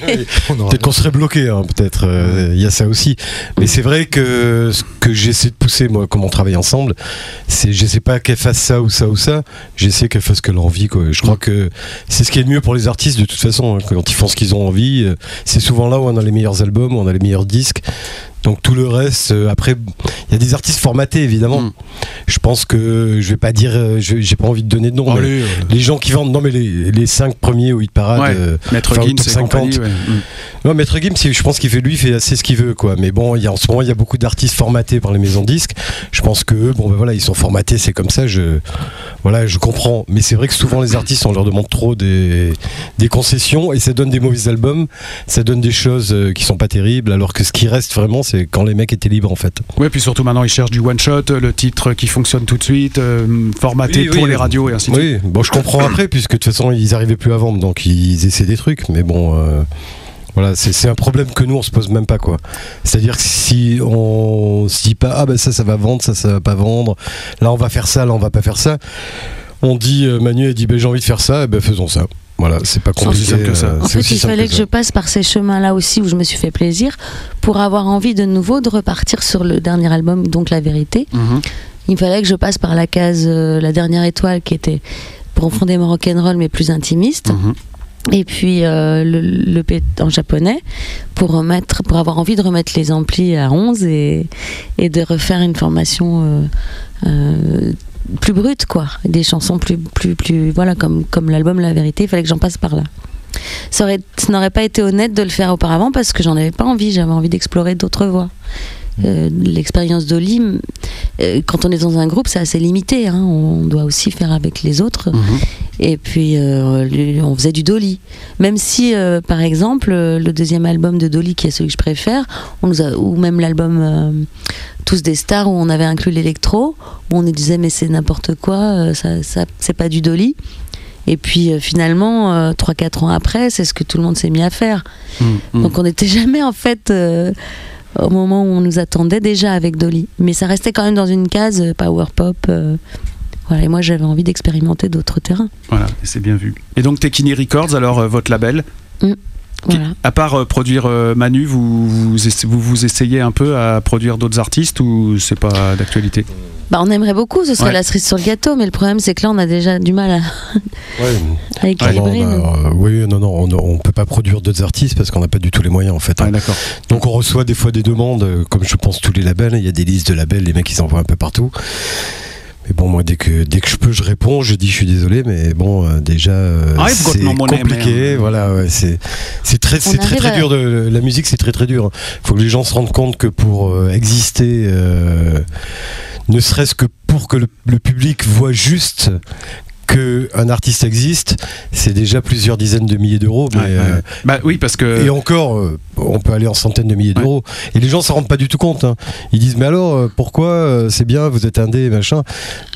Peut-être qu'on serait bloqué, hein, peut-être. euh, Il y a ça aussi. Mais c'est vrai que ce que j'essaie de pousser, moi, comme on travaille ensemble, c'est j'essaie pas qu'elle fasse ça ou ça ou ça. J'essaie qu'elle fasse ce qu'elle a envie. Quoi. Je crois que c'est ce qui est le mieux pour les artistes de toute façon. hein, quand ils font ce qu'ils ont envie, euh, c'est souvent là où on a les meilleurs albums, où on a les meilleurs disques. Donc tout le reste, euh, après, il y a des artistes formatés évidemment. Mm. Je pense que je vais pas dire, euh, je- j'ai pas envie de donner de nom. mais Allez, euh, les gens qui vendent, non mais les, les 5 premiers au hit parade. Ouais. euh, Maître enfin, au Gims top et 50. compagnie, ouais. Mm. non, Maître Gims, je pense qu'il fait lui, il fait assez ce qu'il veut, quoi. Mais bon, il y a, en ce moment, il y a beaucoup d'artistes formatés par les maisons de disques. Je pense que, eux, bon, ben voilà, ils sont formatés, c'est comme ça. Je, voilà, je comprends. Mais c'est vrai que souvent les artistes, on leur demande trop des, des concessions et ça donne des mauvais albums, ça donne des choses euh, qui sont pas terribles. Alors que ce qui reste vraiment, c'est quand les mecs étaient libres, en fait. Ouais, puis surtout maintenant, ils cherchent du one shot, le titre qui fonctionne tout de suite, euh, formaté Oui, pour oui. les radios et ainsi de suite. Oui, bon, je comprends après, puisque de toute façon, ils arrivaient plus à vendre, donc ils essaient des trucs. Mais bon. euh, Voilà, c'est c'est un problème que nous on se pose même pas quoi. C'est-à-dire que si on se dit pas ah ben ça ça va vendre, ça ça va pas vendre, là on va faire ça, là on va pas faire ça. On dit euh, Manu a dit ben j'ai envie de faire ça, et ben faisons ça. Voilà, c'est pas compliqué. que ça. euh, En fait, aussi il fallait que je passe par ces chemins-là aussi où je me suis fait plaisir pour avoir envie de nouveau de repartir sur le dernier album, donc La Vérité. Mhm. Il fallait que je passe par la case euh, La Dernière Étoile qui était profondément rock'n'roll mais plus intimiste. Mhm. Et puis euh, le, le P en japonais pour remettre, pour avoir envie de remettre les amplis à 11 et, et de refaire une formation euh, euh, plus brute quoi, des chansons plus plus plus voilà comme comme l'album La Vérité, il fallait que j'en passe par là. Ça aurait, ça n'aurait pas été honnête de le faire auparavant parce que j'en avais pas envie, j'avais envie d'explorer d'autres voies. Euh, L'expérience d'Oli, euh, quand on est dans un groupe, c'est assez limité. hein. On doit aussi faire avec les autres. Mhm. Et puis, euh, on faisait du Dolly. Même si, euh, par exemple, le deuxième album de Dolly, qui est celui que je préfère, on nous a, ou même l'album Tous des stars, où on avait inclus l'électro, où on nous disait, mais c'est n'importe quoi, ça, ça- c'est pas du Dolly. Et puis euh, finalement, euh, 3-4 ans après, c'est ce que tout le monde s'est mis à faire. Mhm. Mhm. Donc on n'était jamais en fait euh, au moment où on nous attendait déjà avec Dolly. Mais ça restait quand même dans une case euh, power pop. euh, voilà, et moi j'avais envie d'expérimenter d'autres terrains. Voilà, et c'est bien vu. Et donc Tekini Records, alors euh, votre label, Qui- Voilà. à part euh, produire euh, Manu, vous vous, essa- vous vous essayez un peu à produire d'autres artistes ou c'est pas d'actualité? Bah, on aimerait beaucoup, ce serait Ouais. la cerise sur le gâteau, mais le problème c'est que là on a déjà du mal à, Ouais. à équilibrer. Ah non, bah, euh, oui, non, non, on, on peut pas produire d'autres artistes parce qu'on n'a pas du tout les moyens en fait. hein. Donc on reçoit des fois des demandes, euh, comme je pense tous les labels, il y a des listes de labels, les mecs ils envoient un peu partout. Mais bon, moi dès que dès que je peux, je réponds, je dis je suis désolé, mais bon, euh, déjà euh, Ah, c'est compliqué, man. voilà, ouais, c'est c'est très c'est très très à- dur de la musique, c'est très très dur. Il faut que les gens se rendent compte que pour euh, exister, euh, ne serait-ce que pour que le, le public voit juste que un artiste existe, c'est déjà plusieurs dizaines de milliers d'euros, mais Ouais, ouais, euh. Bah oui, parce que et encore, euh, on peut aller en centaines de milliers Ouais. d'euros. Et les gens s'en rendent pas du tout compte. hein. Ils disent mais alors euh, pourquoi c'est bien, vous êtes indé machin.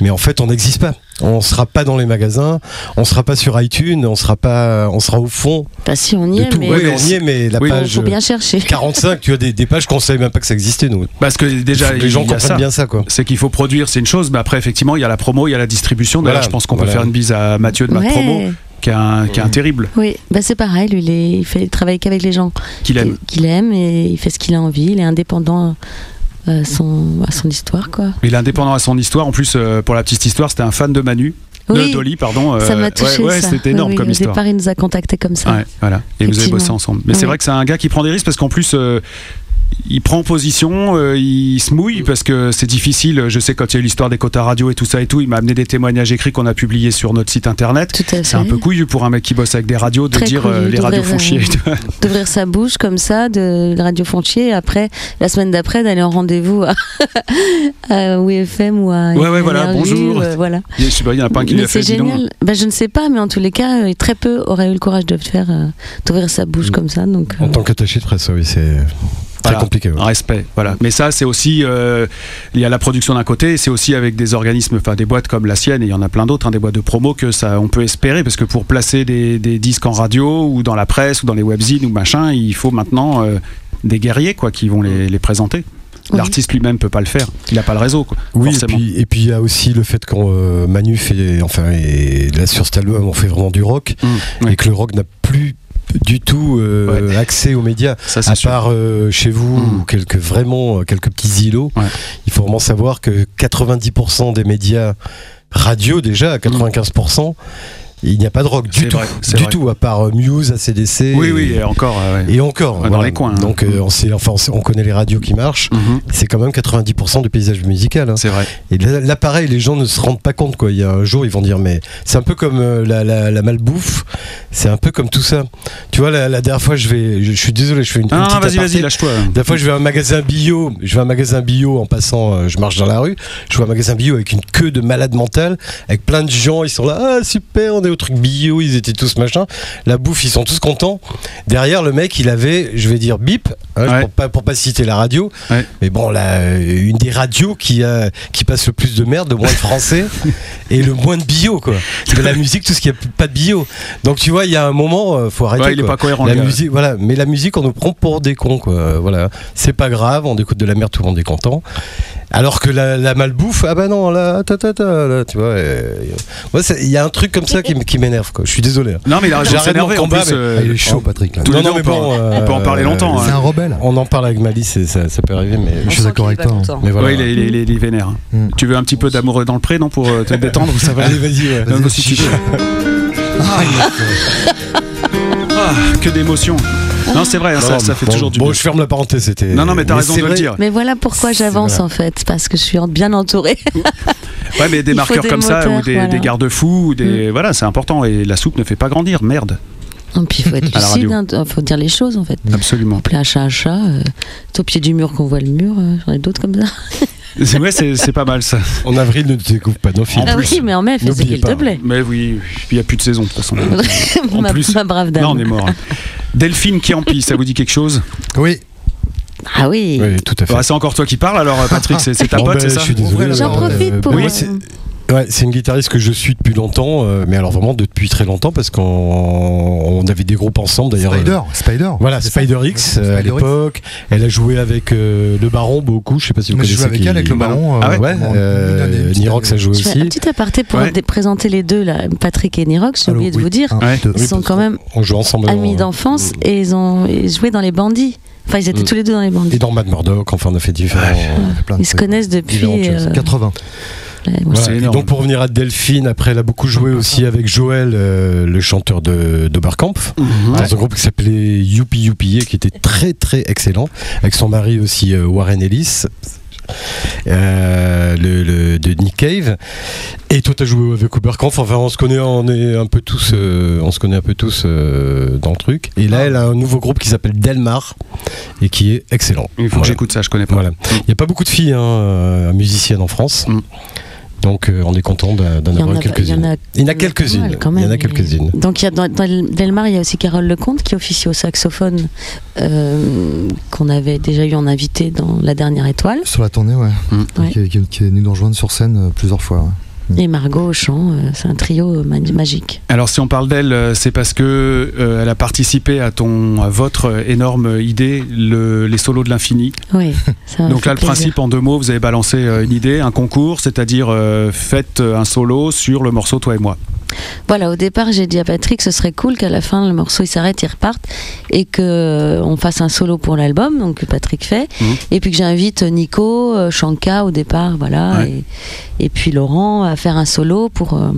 Mais en fait, on n'existe pas. On sera pas dans les magasins, on sera pas sur iTunes, on sera pas, on sera au fond Bah, si on y est, mais mais on y est, mais la Oui, il page faut bien chercher. 45, tu as des, des pages qu'on savait même pas que ça existait nous. parce que déjà les gens comprennent ça. bien ça quoi. C'est qu'il faut produire, c'est une chose, mais après, effectivement, il y a la promo, il y a la distribution. Voilà, je pense qu'on peut faire une bise à Mathieu de Ouais. Promo, qui est un, qui est un terrible, Oui, bah c'est pareil, lui, il, est- il fait, il travaille qu'avec les gens qu'il aime. qu'il aime et il fait ce qu'il a envie, il est indépendant à son, à son histoire, quoi. Il est indépendant à son histoire. En plus, euh, pour la petite histoire, c'était un fan de Manu, de Dolly, pardon. euh, ça m'a touché. Ouais, ouais, c'était énorme Oui, oui, comme Au histoire. départ, il nous a contactés comme ça. Ouais, voilà. Et vous avez bossé ensemble. Mais c'est vrai que c'est un gars qui prend des risques parce qu'en plus, euh, il prend position, euh, il se mouille parce que c'est difficile. Je sais quand il y a eu l'histoire des quotas radio et tout ça et tout, il m'a amené des témoignages écrits qu'on a publiés sur notre site internet. C'est un peu couillu pour un mec qui bosse avec des radios de Très dire euh, les radios font chier. D'ouvrir sa bouche comme ça, de la radio Fontier, et après, la semaine d'après, d'aller en rendez-vous à, à OUFM ou à. Ouais, ouais, voilà, bonjour. euh, voilà. Je sais pas, il y en a pas un qui l'a fait. c'est dis donc. génial. Bah, je ne sais pas, mais en tous les cas, euh, très peu auraient eu le courage de le faire, euh, d'ouvrir sa bouche Mm. comme ça. Donc, euh, En tant qu'attaché de presse, oui, c'est très Voilà. compliqué. ouais. Respect, voilà. Mais ça, c'est aussi, euh, il y a la production d'un côté, et c'est aussi avec des organismes, enfin des boîtes comme la sienne, et il y en a plein d'autres, hein, des boîtes de promo que ça, on peut espérer, parce que pour placer des, des disques en radio ou dans la presse ou dans les webzines ou machin, il faut maintenant euh, des guerriers quoi, qui vont les, les présenter. L'artiste lui-même peut pas le faire, il n'a pas le réseau, quoi, Oui, et forcément. puis, et puis il y a aussi le fait qu'on euh, Manu fait, enfin, et là sur cet album, on fait vraiment du rock, Mmh, et que le rock n'a plus du tout euh, accès aux médias. Ça, à sûr. part euh, chez vous Mm. ou quelques vraiment euh, quelques petits îlots, Ouais. il faut vraiment savoir que 90% des médias radio déjà à 95%, il n'y a pas de rock du tout, vrai, du vrai. tout à part euh, Muse, ACDC. Oui, et, oui, et encore. euh, ouais. et encore Dans les coins, hein. Donc euh, on sait, enfin on, sait- on connaît les radios qui marchent. Mhm, C'est quand même 90% du paysage musical. hein. c'est vrai. Et là, pareil, les gens ne se rendent pas compte. Quoi. Il y a un jour, ils vont dire, mais c'est un peu comme euh, la, la, la malbouffe, c'est un peu comme tout ça. Tu vois, la, la dernière fois, je vais, je, je suis désolé, je fais une, Ah, vas-y, vas-y, lâche-toi. La dernière fois, je vais à un magasin bio, je vais à un magasin bio en passant, euh, je marche dans la rue, je vois un magasin bio avec une queue de malade mental, avec plein de gens, ils sont là, ah super, on est au truc bio, ils étaient tous machin. La bouffe, ils sont tous contents. Derrière, le mec, il avait, je vais dire bip, hein, Ouais. pour, pas, pour pas citer la radio, Ouais. mais bon, là, euh, une des radios qui, a, qui passe le plus de merde, le moins de français et le moins de bio, quoi. De la musique, tout ce qui a pas de bio. Donc tu vois, il y a un moment, euh, faut arrêter. Ouais, il est pas cohérent, La musique, voilà, mais la musique, on nous prend pour des cons, quoi. Voilà, c'est pas grave, on écoute de la merde, tout le monde est content. Alors que la, la malbouffe, ah bah non, là, ta, ta, ta, là, tu vois. euh, il y a un truc comme ça qui, qui m'énerve, quoi. Je suis désolé. hein. Non, mais il a s'énerver. En plus, mais- euh, Ah, il est chaud, Patrick. Là. Non, non, mais on peut- bon, on peut en parler euh, longtemps. C'est hein. un rebelle. On en parle avec Malice et ça, ça peut arriver, mais. Je suis d'accord avec toi. hein. mais voilà. Ouais, il est, il est- il est- il est vénère. Mm. Tu veux un petit peu d'amoureux dans le pré, non, pour euh, te détendre ça va Allez, vas-y, ouais. Non, si tu veux. Ah, que d'émotions. Non, c'est vrai, hein, ça, ça fait bon, toujours du Bon, bien. je ferme la parenthèse, c'était. Non, non, mais t'as raison c'est de le vrai- dire. Mais voilà pourquoi j'avance voilà. en fait, parce que je suis bien entourée. Ouais, mais des marqueurs des comme ça, ou des, voilà. des garde-fous, ou des... voilà, c'est important. Et la soupe ne fait pas grandir, merde. Et puis il faut être lucide, il faut dire les choses en fait. Absolument. Appeler un chat un chat, euh, c'est au pied du mur qu'on voit le mur, euh, j'en ai d'autres comme ça. C'est ouais, c'est c'est pas mal ça. En avril, ne découvre pas nos films. ah oui, mais en mai, fais ce qu'il pas. te plaît. Mais oui, il n'y a plus de saison de toute façon. En ma, plus- ma brave dame. Là, on est mort. hein. Delphine Chiampi, ça vous dit quelque chose? Oui. Ah oui. Oui, tout à fait. Bah, C'est encore toi qui parles alors, Patrick, c'est c'est ta Bon, pote, ben, c'est ça? Je suis désolé. J'en euh, profite pour. oui, Ouais, c'est une guitariste que je suis depuis longtemps, euh, mais alors vraiment depuis très longtemps parce qu'on on avait des groupes ensemble d'ailleurs. Spider. euh, Spider. Voilà, Spider X euh, à l'époque. Elle a joué avec euh, le Baron beaucoup. Je sais pas si vous Mais je connaissez. joue avec qui- elle, avec le baron. Ah ouais euh, Nirox a joué Je fais un aussi. petit aparté pour Ouais. présenter les deux, là, Patrick et Nirox, j'ai oublié de oui. vous dire. Deux. Ils sont quand même On joue ensemble. amis dans- d'enfance et ils ont jouaient dans les bandits. Enfin, ils étaient Mm. tous les deux dans les Et bandits. dans Mad Murdock, enfin on a fait différents. Plein Ils se connaissent depuis. Différentes choses. euh, 80. Voilà. Et donc pour revenir à Delphine, après elle a beaucoup joué aussi avec Joël, euh, le chanteur de d'Oberkampf, Mhm. dans un groupe qui s'appelait Youpi Youpi qui était très très excellent, avec son mari aussi euh, Warren Ellis. euh, le, le- de Nick Cave et toi t'as joué avec Oberkampf enfin on se connaît on est un peu tous euh, on se connaît un peu tous euh, dans le truc et là elle a un nouveau groupe qui s'appelle Delmar et qui est excellent Il faut que j'écoute ça, je connais pas. voilà. Il n'y a pas beaucoup de filles hein, musiciennes en France. Mm. Donc euh, on est content d'en avoir a- il y en quelques-unes. a- Il y en a quelques-unes. Il y en a quelques-unes. Donc il y a dans, dans Delmar, il y a aussi Carole Lecomte qui officie au saxophone, euh, qu'on avait déjà eu en invité dans La Dernière Étoile, Sur la tournée, ouais. Mm. Ouais. Qui, est- qui est- qui est venu nous rejoindre sur scène euh, plusieurs fois. Et Margot au chant. euh, c'est un trio ma- magique. Alors si on parle d'elle, euh, c'est parce que euh, elle a participé à ton, à votre énorme idée, le- les solos de l'infini. Oui. ça Donc là, le plaisir. principe en deux mots, vous avez balancé une idée, un concours, c'est-à-dire euh, faites un solo sur le morceau Toi et moi. Voilà, au départ, j'ai dit à Patrick, ce serait cool qu'à la fin, le morceau il s'arrête, il reparte, et que euh, on fasse un solo pour l'album, donc que Patrick fait, Mhm. et puis que j'invite Nico, euh, Shanka au départ, voilà, Ouais. et, et puis Laurent à faire un solo pour. euh,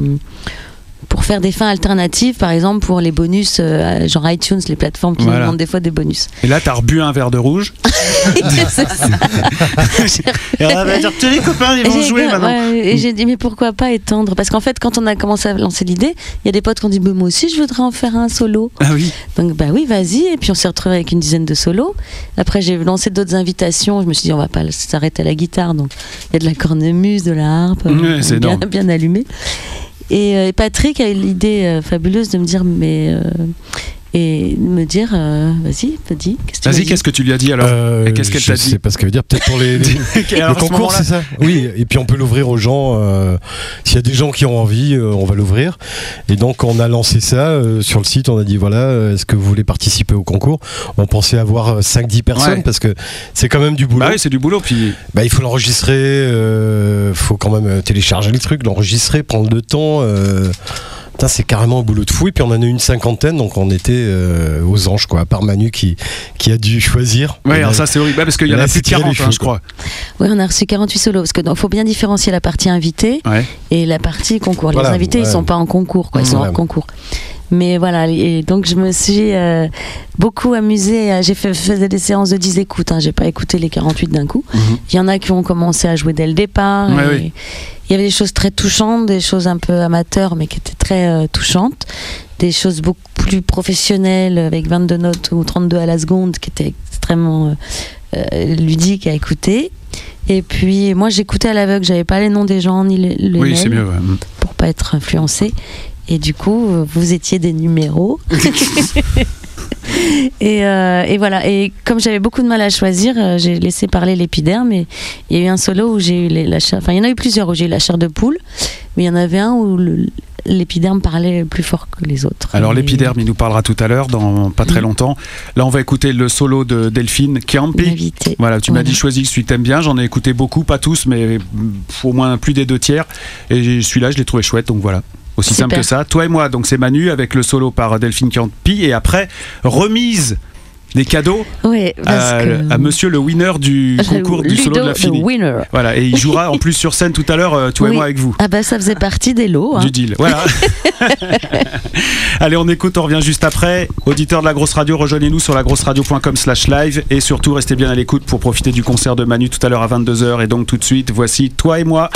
pour faire des fins alternatives, par exemple pour les bonus, euh, genre iTunes, les plateformes qui nous demandent des fois des bonus. Et là, t'as rebu un verre de rouge. Ça. Et on va dire, tous les copains, ils vont jouer maintenant. ouais, et j'ai dit, mais pourquoi pas étendre? Parce qu'en fait, quand on a commencé à lancer l'idée, il y a des potes qui ont dit, mais moi aussi, je voudrais en faire un solo. Ah oui. Donc bah oui, vas-y. Et puis on s'est retrouvé avec une dizaine de solos. Après j'ai lancé d'autres invitations. Je me suis dit on va pas s'arrêter à la guitare. Donc il y a de la cornemuse, de la harpe, c'est bien, bien allumé. Et, euh, et Patrick a eu l'idée euh, fabuleuse de me dire mais euh, et me dire euh, vas-y, vas-y. Qu'est-ce que tu m'as Vas-y, dit qu'est-ce que tu lui as dit alors Euh, Et qu'est-ce qu'elle je t'a dit sais pas ce qu'elle veut dire. Peut-être pour les, le ce concours, c'est ça Oui, et puis on peut l'ouvrir aux gens. euh, S'il y a des gens qui ont envie, euh, on va l'ouvrir. Et donc on a lancé ça euh, sur le site. On a dit voilà, est-ce que vous voulez participer au concours? On pensait avoir 5-10 personnes Ouais. parce que c'est quand même du boulot. Bah oui, c'est du boulot. Puis Bah, il faut l'enregistrer, euh, faut quand même télécharger le truc, l'enregistrer, prendre le temps. Putain, c'est carrément un boulot de fou. Et puis on en a eu une cinquantaine, donc on était euh, aux anges, quoi. À part Manu qui, qui a dû choisir. ouais, Et alors ça c'est horrible parce qu'il y en a plus de tiré 40, les hein, je crois. Oui, on a reçu 48 solos parce que donc, faut bien différencier la partie invitée Ouais. et la partie concours. Voilà, les invités ils ouais. sont pas en concours, quoi. Ils sont Ouais. hors concours. Mais voilà, et donc je me suis euh, beaucoup amusée. J'ai fait faisais des séances de 10 écoutes. Hein, J'ai pas écouté les 48 d'un coup. Mhm. Il y en a qui ont commencé à jouer dès le départ. Ouais, et oui. Il y avait des choses très touchantes, des choses un peu amateurs, mais qui étaient très euh, touchantes. Des choses beaucoup plus professionnelles, avec 22 notes ou 32 à la seconde, qui étaient extrêmement euh, ludiques à écouter. Et puis, moi, j'écoutais à l'aveugle, j'avais pas les noms des gens ni les, les Oui, c'est mieux. ouais. pour pas être influencé. Et du coup, euh, vous étiez des numéros. et, euh, et voilà. Et comme j'avais beaucoup de mal à choisir, euh, j'ai laissé parler l'épiderme. Et il y a eu un solo où j'ai eu la chair. Enfin, il y en a eu plusieurs où j'ai eu la chair de poule. Mais il y en avait un où le- l'épiderme parlait plus fort que les autres. Alors Et- l'épiderme, il nous parlera tout à l'heure, dans pas très longtemps. Là, on va écouter le solo de Delphine. L'invité. Voilà, tu m'as dit choisis celui que t'aimes bien. J'en ai écouté beaucoup, pas tous, mais mm, au moins plus des deux tiers. Et celui-là, je l'ai trouvé chouette, donc voilà. Aussi Super. simple que ça. Toi et moi, donc c'est Manu avec le solo par Delphine Chiampi. Et après, remise des cadeaux Ouais, parce à, que- à monsieur le winner du concours du solo de la winner. Voilà, et il jouera en plus sur scène tout à l'heure, euh, toi et moi avec vous. Ah bah ça faisait partie des lots. hein. Du deal. Voilà. Allez, on écoute, on revient juste après. Auditeurs de la grosse radio, rejoignez-nous sur lagrosseradio.com slash live et surtout restez bien à l'écoute pour profiter du concert de Manu tout à l'heure à 22h. Et donc tout de suite, voici toi et moi.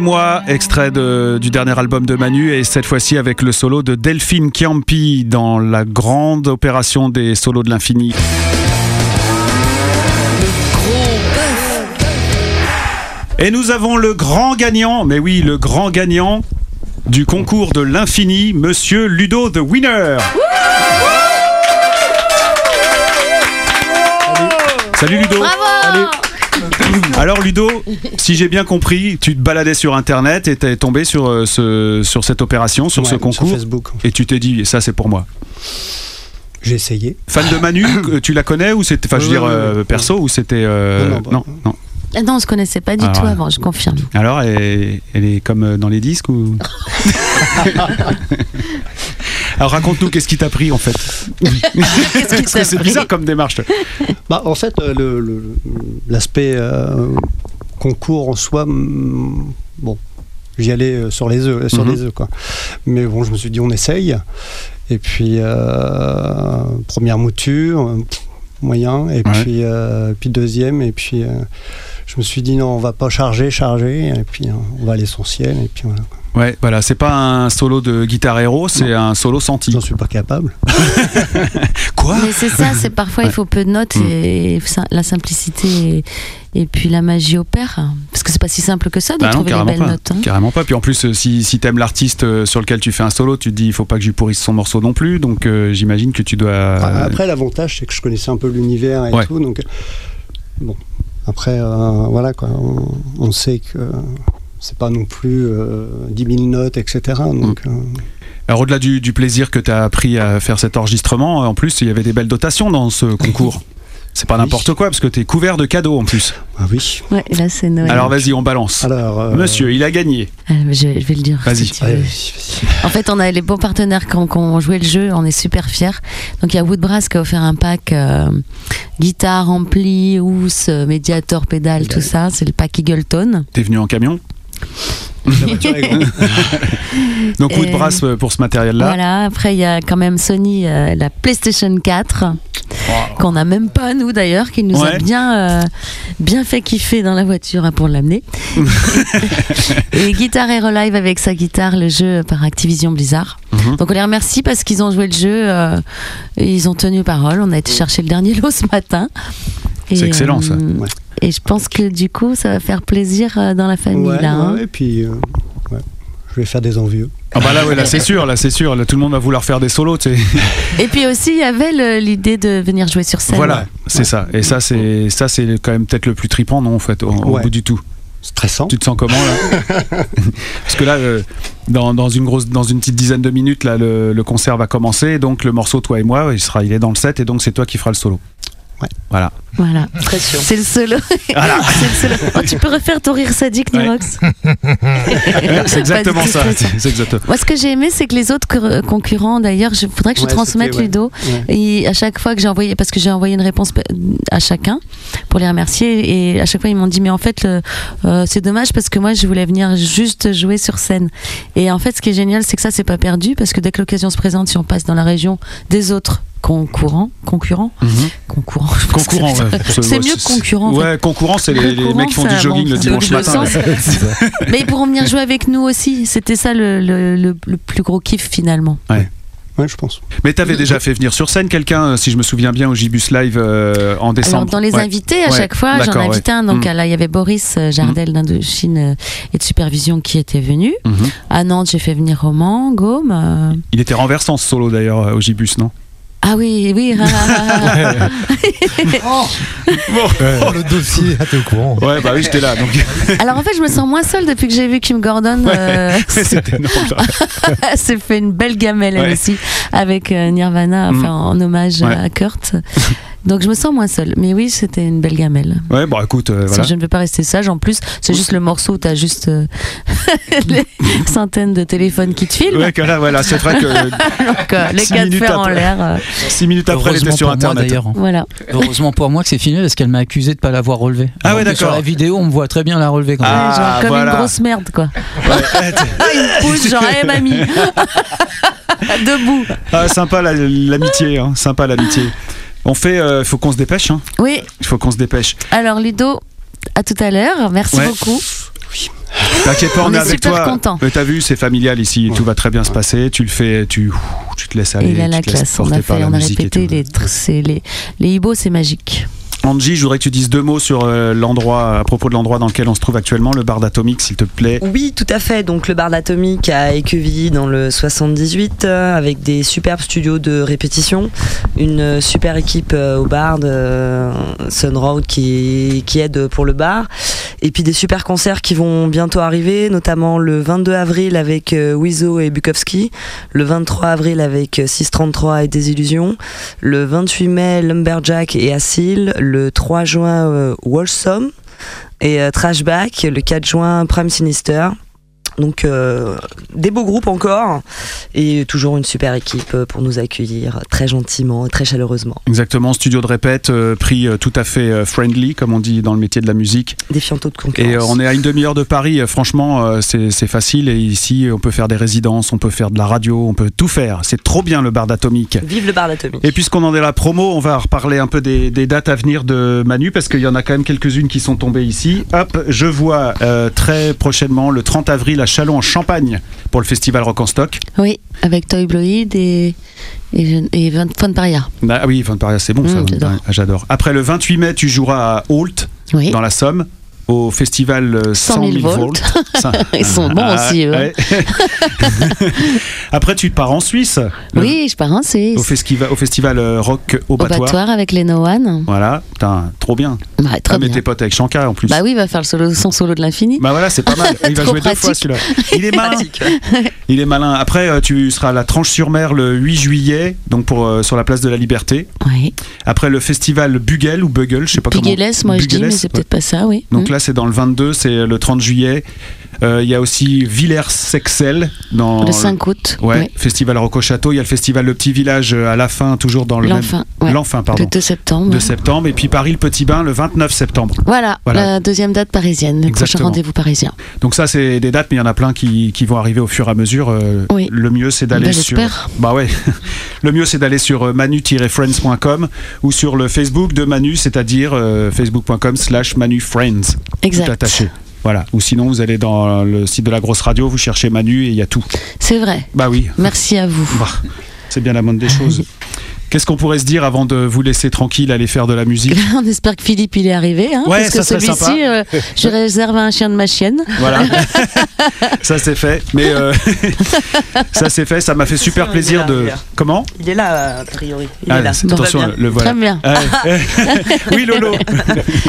Moi, extrait de- du dernier album de Manu, et cette fois-ci avec le solo de Delphine Chiampi dans la grande opération des solos de l'infini. Et nous avons le grand gagnant, mais oui, le grand gagnant du concours de l'infini, Monsieur Ludo the Winner. Salut Ludo. Alors Ludo, si j'ai bien compris, tu te baladais sur internet et t'es tombé sur, euh, ce, sur cette opération, sur Ouais, ce concours, Facebook. et tu t'es dit, ça c'est pour moi. J'ai essayé. Fan de Manu, tu la connais ou c'était, enfin je veux dire euh, perso ou c'était euh, Non, non, bah, non, non. Ah non, on se connaissait pas du Ah, tout avant, je confirme. Alors elle est, elle est comme dans les disques ou? Alors raconte-nous qu'est-ce qui t'a pris en fait? Parce que c'est bizarre comme démarche. Bah, en fait, euh, le- le- l'aspect euh, concours en soi, bon, j'y allais euh, sur les œufs, sur Mhm. les œufs quoi. Mais bon, je me suis dit on essaye. Et puis euh, première mouture, moyen. Et Ouais. puis euh, puis deuxième. Et puis euh, je me suis dit non, on va pas charger, charger. Et puis euh, on va à l'essentiel. Et puis voilà. quoi. Ouais, voilà, c'est pas un solo de guitare héros, c'est un solo senti. J'en suis pas capable. Quoi Mais c'est ça, c'est parfois il faut peu de notes Mm. et la simplicité et, et puis la magie opère. Parce que c'est pas si simple que ça de Bah non, trouver les carrément belles pas. notes. hein. Carrément pas. Puis en plus, euh, si, si t'aimes l'artiste euh, sur lequel tu fais un solo, tu te dis il faut pas que je lui pourrisse son morceau non plus. Donc euh, j'imagine que tu dois. Enfin, Après, l'avantage, c'est que je connaissais un peu l'univers et Ouais. tout. Donc, bon. Après, euh, voilà, quoi. On, on sait que c'est pas non plus euh, 10 000 notes, etc. Donc, euh, Alors au-delà du, du plaisir que tu as appris à faire cet enregistrement, en plus il y avait des belles dotations dans ce concours. C'est pas Oui. n'importe quoi parce que t'es couvert de cadeaux en plus. ah oui. Ouais, et là c'est Noël. Alors vas-y, on balance. Alors, euh, Monsieur, il a gagné. Ah, je, je vais le dire. Vas-y. si. En fait, on a les bons partenaires qui ont, qui ont joué le jeu, on est super fiers. Donc il y a Woodbrass qui a offert un pack euh, guitare, ampli, housse, médiator, pédale, tout ça. C'est le pack Eagleton. T'es venu en camion? La voiture est grande. Donc coup de Et- brasse euh, pour ce matériel-là. Voilà, après il y a quand même Sony, euh, la PlayStation 4, qu'on n'a même pas nous d'ailleurs, qui nous Ouais. a bien, euh, bien fait kiffer dans la voiture hein, pour l'amener. et Guitar Hero Live avec sa guitare, le jeu par Activision Blizzard. Mhm. Donc on les remercie parce qu'ils ont joué le jeu, euh, et ils ont tenu parole. On a été chercher le dernier lot ce matin. C'est excellent, ça. Ouais. Et je pense que du coup, ça va faire plaisir euh, dans la famille Ouais, là. hein. et puis, euh, ouais. je vais faire des envieux. Ah bah là, ouais, là c'est sûr, là c'est sûr. Là, tout le monde va vouloir faire des solos. tu sais. Et puis aussi, il y avait l'idée de venir jouer sur scène. Voilà, c'est ça. Et ça, c'est ça, c'est quand même peut-être le plus tripant, non, en fait, au, bout du tout. Stressant. Tu te sens comment là? Parce que là, euh, dans, dans une grosse, dans une petite dizaine de minutes, là, le, le concert va commencer. Donc le morceau Toi et moi, il sera, il est dans le set, et donc c'est toi qui feras le solo. Ouais. Voilà. Voilà. C'est le solo. C'est le solo. Oh, tu peux refaire ton rire sadique, Ouais. Nirox C'est exactement ça. exactement. Moi, ce que j'ai aimé, c'est que les autres cur- concurrents, d'ailleurs, il faudrait que je Ouais, transmette. Ludo. Ouais. Et à chaque fois que j'ai envoyé, parce que j'ai envoyé une réponse à chacun pour les remercier, et à chaque fois ils m'ont dit mais en fait euh, c'est dommage parce que moi je voulais venir juste jouer sur scène. Et en fait ce qui est génial c'est que ça c'est pas perdu parce que dès que l'occasion se présente, si on passe dans la région des autres concurrents, concurrents, concurrents, je pense que Concurrent, ouais. c'est mieux que concurrent. en fait. Ouais, concurrent, c'est les, mecs qui font du jogging bon, le dimanche matin. sens. ouais. Mais ils pourront venir jouer avec nous aussi. C'était ça le, le- le- le plus gros kiff finalement. Ouais, je pense. Mais t'avais déjà fait venir sur scène quelqu'un, euh, si je me souviens bien, au Gibus Live euh, en décembre. Alors dans les Ouais. invités, à Ouais, chaque fois, j'en d'accord, ai invité ouais. un. Donc Mm. là, il y avait Boris euh, Jardel d'Indochine euh, et de Supervision qui était venu. Mhm. À Nantes, j'ai fait venir Roman, Gaume. euh, Il était renversant ce solo d'ailleurs euh, au Gibus, non? Ah oui, oui. ah, ah, ah, ah. Oh, le dossier, ah, t'es au courant. Ouais, bah oui, j'étais là. Donc... Alors en fait, je me sens moins seule depuis que j'ai vu Kim Gordon. euh, énorme. ça. s'est fait une belle gamelle elle Ouais. aussi avec euh, Nirvana, enfin Mm. en hommage Ouais. à Kurt. Donc je me sens moins seule. Mais oui, c'était une belle gamelle. Ouais, bon, écoute, euh, voilà. Je ne veux pas rester sage. En plus, c'est juste le morceau où t'as juste euh, les centaines de téléphones qui te filment. Ouais, que là, voilà, c'est vrai que Donc, euh, les minutes fers en après. l'air. euh, six minutes après, elle était sur Internet. d'ailleurs. voilà. Heureusement pour moi que c'est filmé parce qu'elle m'a accusé de pas l'avoir relevé. Ah ouais, que Sur d'accord. la vidéo, on me voit très bien la relever quand même. Ah, Ouais, genre comme voilà. une grosse merde, quoi. Ouais. Il me pousse, genre, hé mamie Debout. Ah, sympa la- l'amitié, hein, sympa l'amitié. On fait, euh, faut qu'on se dépêche, hein. Oui, Il faut qu'on se dépêche. alors Ludo, à tout à l'heure. Merci Ouais. beaucoup. T'inquiète pas, on, On est est avec super toi. contents. Mais t'as vu, c'est familial ici, tout va très bien se passer. Tu le fais, tu, tu te laisses aller. Et il a la classe. On a, fait, la on a répété les, les, les hibots, c'est magique. Angie, je voudrais que tu dises deux mots sur euh, l'endroit, à propos de l'endroit dans lequel on se trouve actuellement, le bar d'Atomique, s'il te plaît. Oui, tout à fait. Donc le bar d'Atomique à Équevilly dans le 78, euh, avec des superbes studios de répétition, une euh, super équipe au bar de Sunroad qui, aide pour le bar, et puis des super concerts qui vont bientôt arriver, notamment le 22 avril avec Wizo et Bukowski, le 23 avril avec euh, 633 et Désillusions, le 28 mai Lumberjack et Assil, le 3 juin euh, Walsome et euh, Trashback, le 4 juin Prime Sinister. Donc euh, des beaux groupes encore et toujours une super équipe euh, pour nous accueillir très gentiment, très chaleureusement. Exactement, studio de répète, euh, prix tout à fait friendly, comme on dit dans le métier de la musique. Défiant taux de concurrence. Et euh, on est à une demi-heure de Paris, franchement, c'est facile. Et ici, on peut faire des résidences, on peut faire de la radio, on peut tout faire. C'est trop bien le bar d'Atomique. Vive le bar d'Atomique. Et puisqu'on en est à la promo, on va reparler un peu des, des dates à venir de Manu, parce qu'il y en a quand même quelques-unes qui sont tombées ici. Hop, je vois très prochainement, le 30 avril, à Chalon en Champagne, pour le festival Rock en Stock. Oui, avec Toy Bloid et, et, et Van Van Paria. Ah oui, Van Paria, c'est bon ça. Mm, j'adore. Ah, J'adore. Après le 28 mai, tu joueras à Holt, Oui. dans la Somme, au festival euh, 100 000 volts. Ils sont bons Ah, aussi, eux. ouais. Après, tu pars en Suisse. Oui, je pars en Suisse. Au, festival, au festival euh, rock au Au avec les No One. Voilà, putain, trop bien. Bah, très ah, mais bien. t'es pote avec Shankar en plus. Bah oui, il va faire le solo, son solo de l'infini. Bah voilà, c'est pas mal. Il va Trop jouer deux fois celui-là. Il est malin. Il est malin. Après, euh, tu seras à la Tranche-sur-Mer le 8 juillet, donc pour, euh, sur la place de la Liberté. Oui. Après, le festival Bugel ou Bugel, je sais pas Pigueles, comment. moi je dis, mais c'est ouais. peut-être pas ça, oui. Donc Mm. là, c'est dans le 22, c'est le 30 juillet. Euh, Il y a aussi Villers-Sexel dans Le 5 août. Ouais, oui. festival Rock au Château. Il y a le festival Le Petit Village euh, à la fin, toujours dans le L'enfin. même. ouais. L'enfin, pardon. Le 2 septembre. De septembre. Et puis Paris, le Petit Bain, le 29 septembre. Voilà, Voilà. la deuxième date parisienne, le prochain Exactement. rendez-vous parisien. Donc ça, c'est des dates, mais il y en a plein qui, qui vont arriver au fur et à mesure. Euh, Oui. Le mieux, c'est d'aller Bah, sur. Bah ouais. le mieux, c'est d'aller sur manu-friends.com ou sur le Facebook de Manu, c'est-à-dire euh, facebook.com/slash manufriends. Tout Exact. attaché. Voilà. Ou sinon, vous allez dans le site de la grosse radio, vous cherchez Manu et il y a tout. C'est vrai. Bah oui. Merci à vous. Bah, c'est bien la moindre des choses. Qu'est-ce qu'on pourrait se dire avant de vous laisser tranquille aller faire de la musique On espère que Philippe il est arrivé, hein, Ouais, parce que ça celui-ci, euh, je réserve un chien de ma chienne. Voilà, ça c'est fait. Mais euh, ça c'est fait. Ça m'a fait super plaisir là, de. là. Comment Il est là, a priori. Il Ah, est là. c'est- Tout va Attention, bien. le voilà. Très bien. Ouais. oui, Lolo.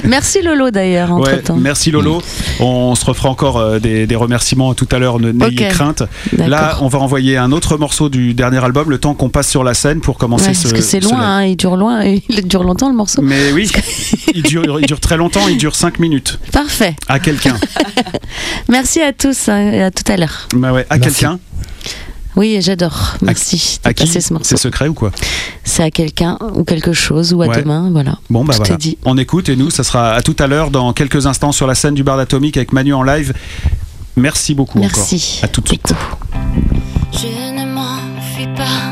Merci Lolo d'ailleurs, entre Ouais, temps. merci Lolo. On se refera encore euh, des, des remerciements tout à l'heure. N'ayez Ok. crainte. Là, on va envoyer un autre morceau du dernier album, le temps qu'on passe sur la scène pour commencer Ouais, ce. Parce que c'est ce loin, hein, il dure loin, il dure longtemps le morceau. Mais oui, il dure, il dure très longtemps. Il dure 5 minutes. Parfait. À quelqu'un. Merci à tous hein, et à tout à l'heure. Bah ouais, à Merci. quelqu'un. Oui, j'adore. Merci À de qui passer ce morceau. C'est secret ou quoi C'est à quelqu'un ou quelque chose ou à Ouais. demain, voilà. Bon bah Tout voilà. dit. On écoute et nous, ça sera à tout à l'heure dans quelques instants sur la scène du bar d'Atomique avec Manu en live. Merci beaucoup Merci. encore. À tout de suite. Je ne m'enfuis pas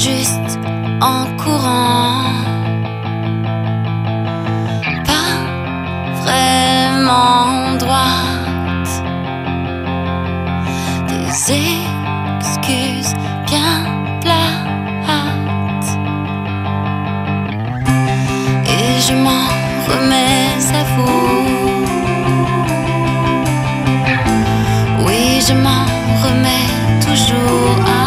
juste en courant. Pas vraiment droite. Des excuses bien plates. Et je m'en remets à vous. Oui, je m'en remets toujours à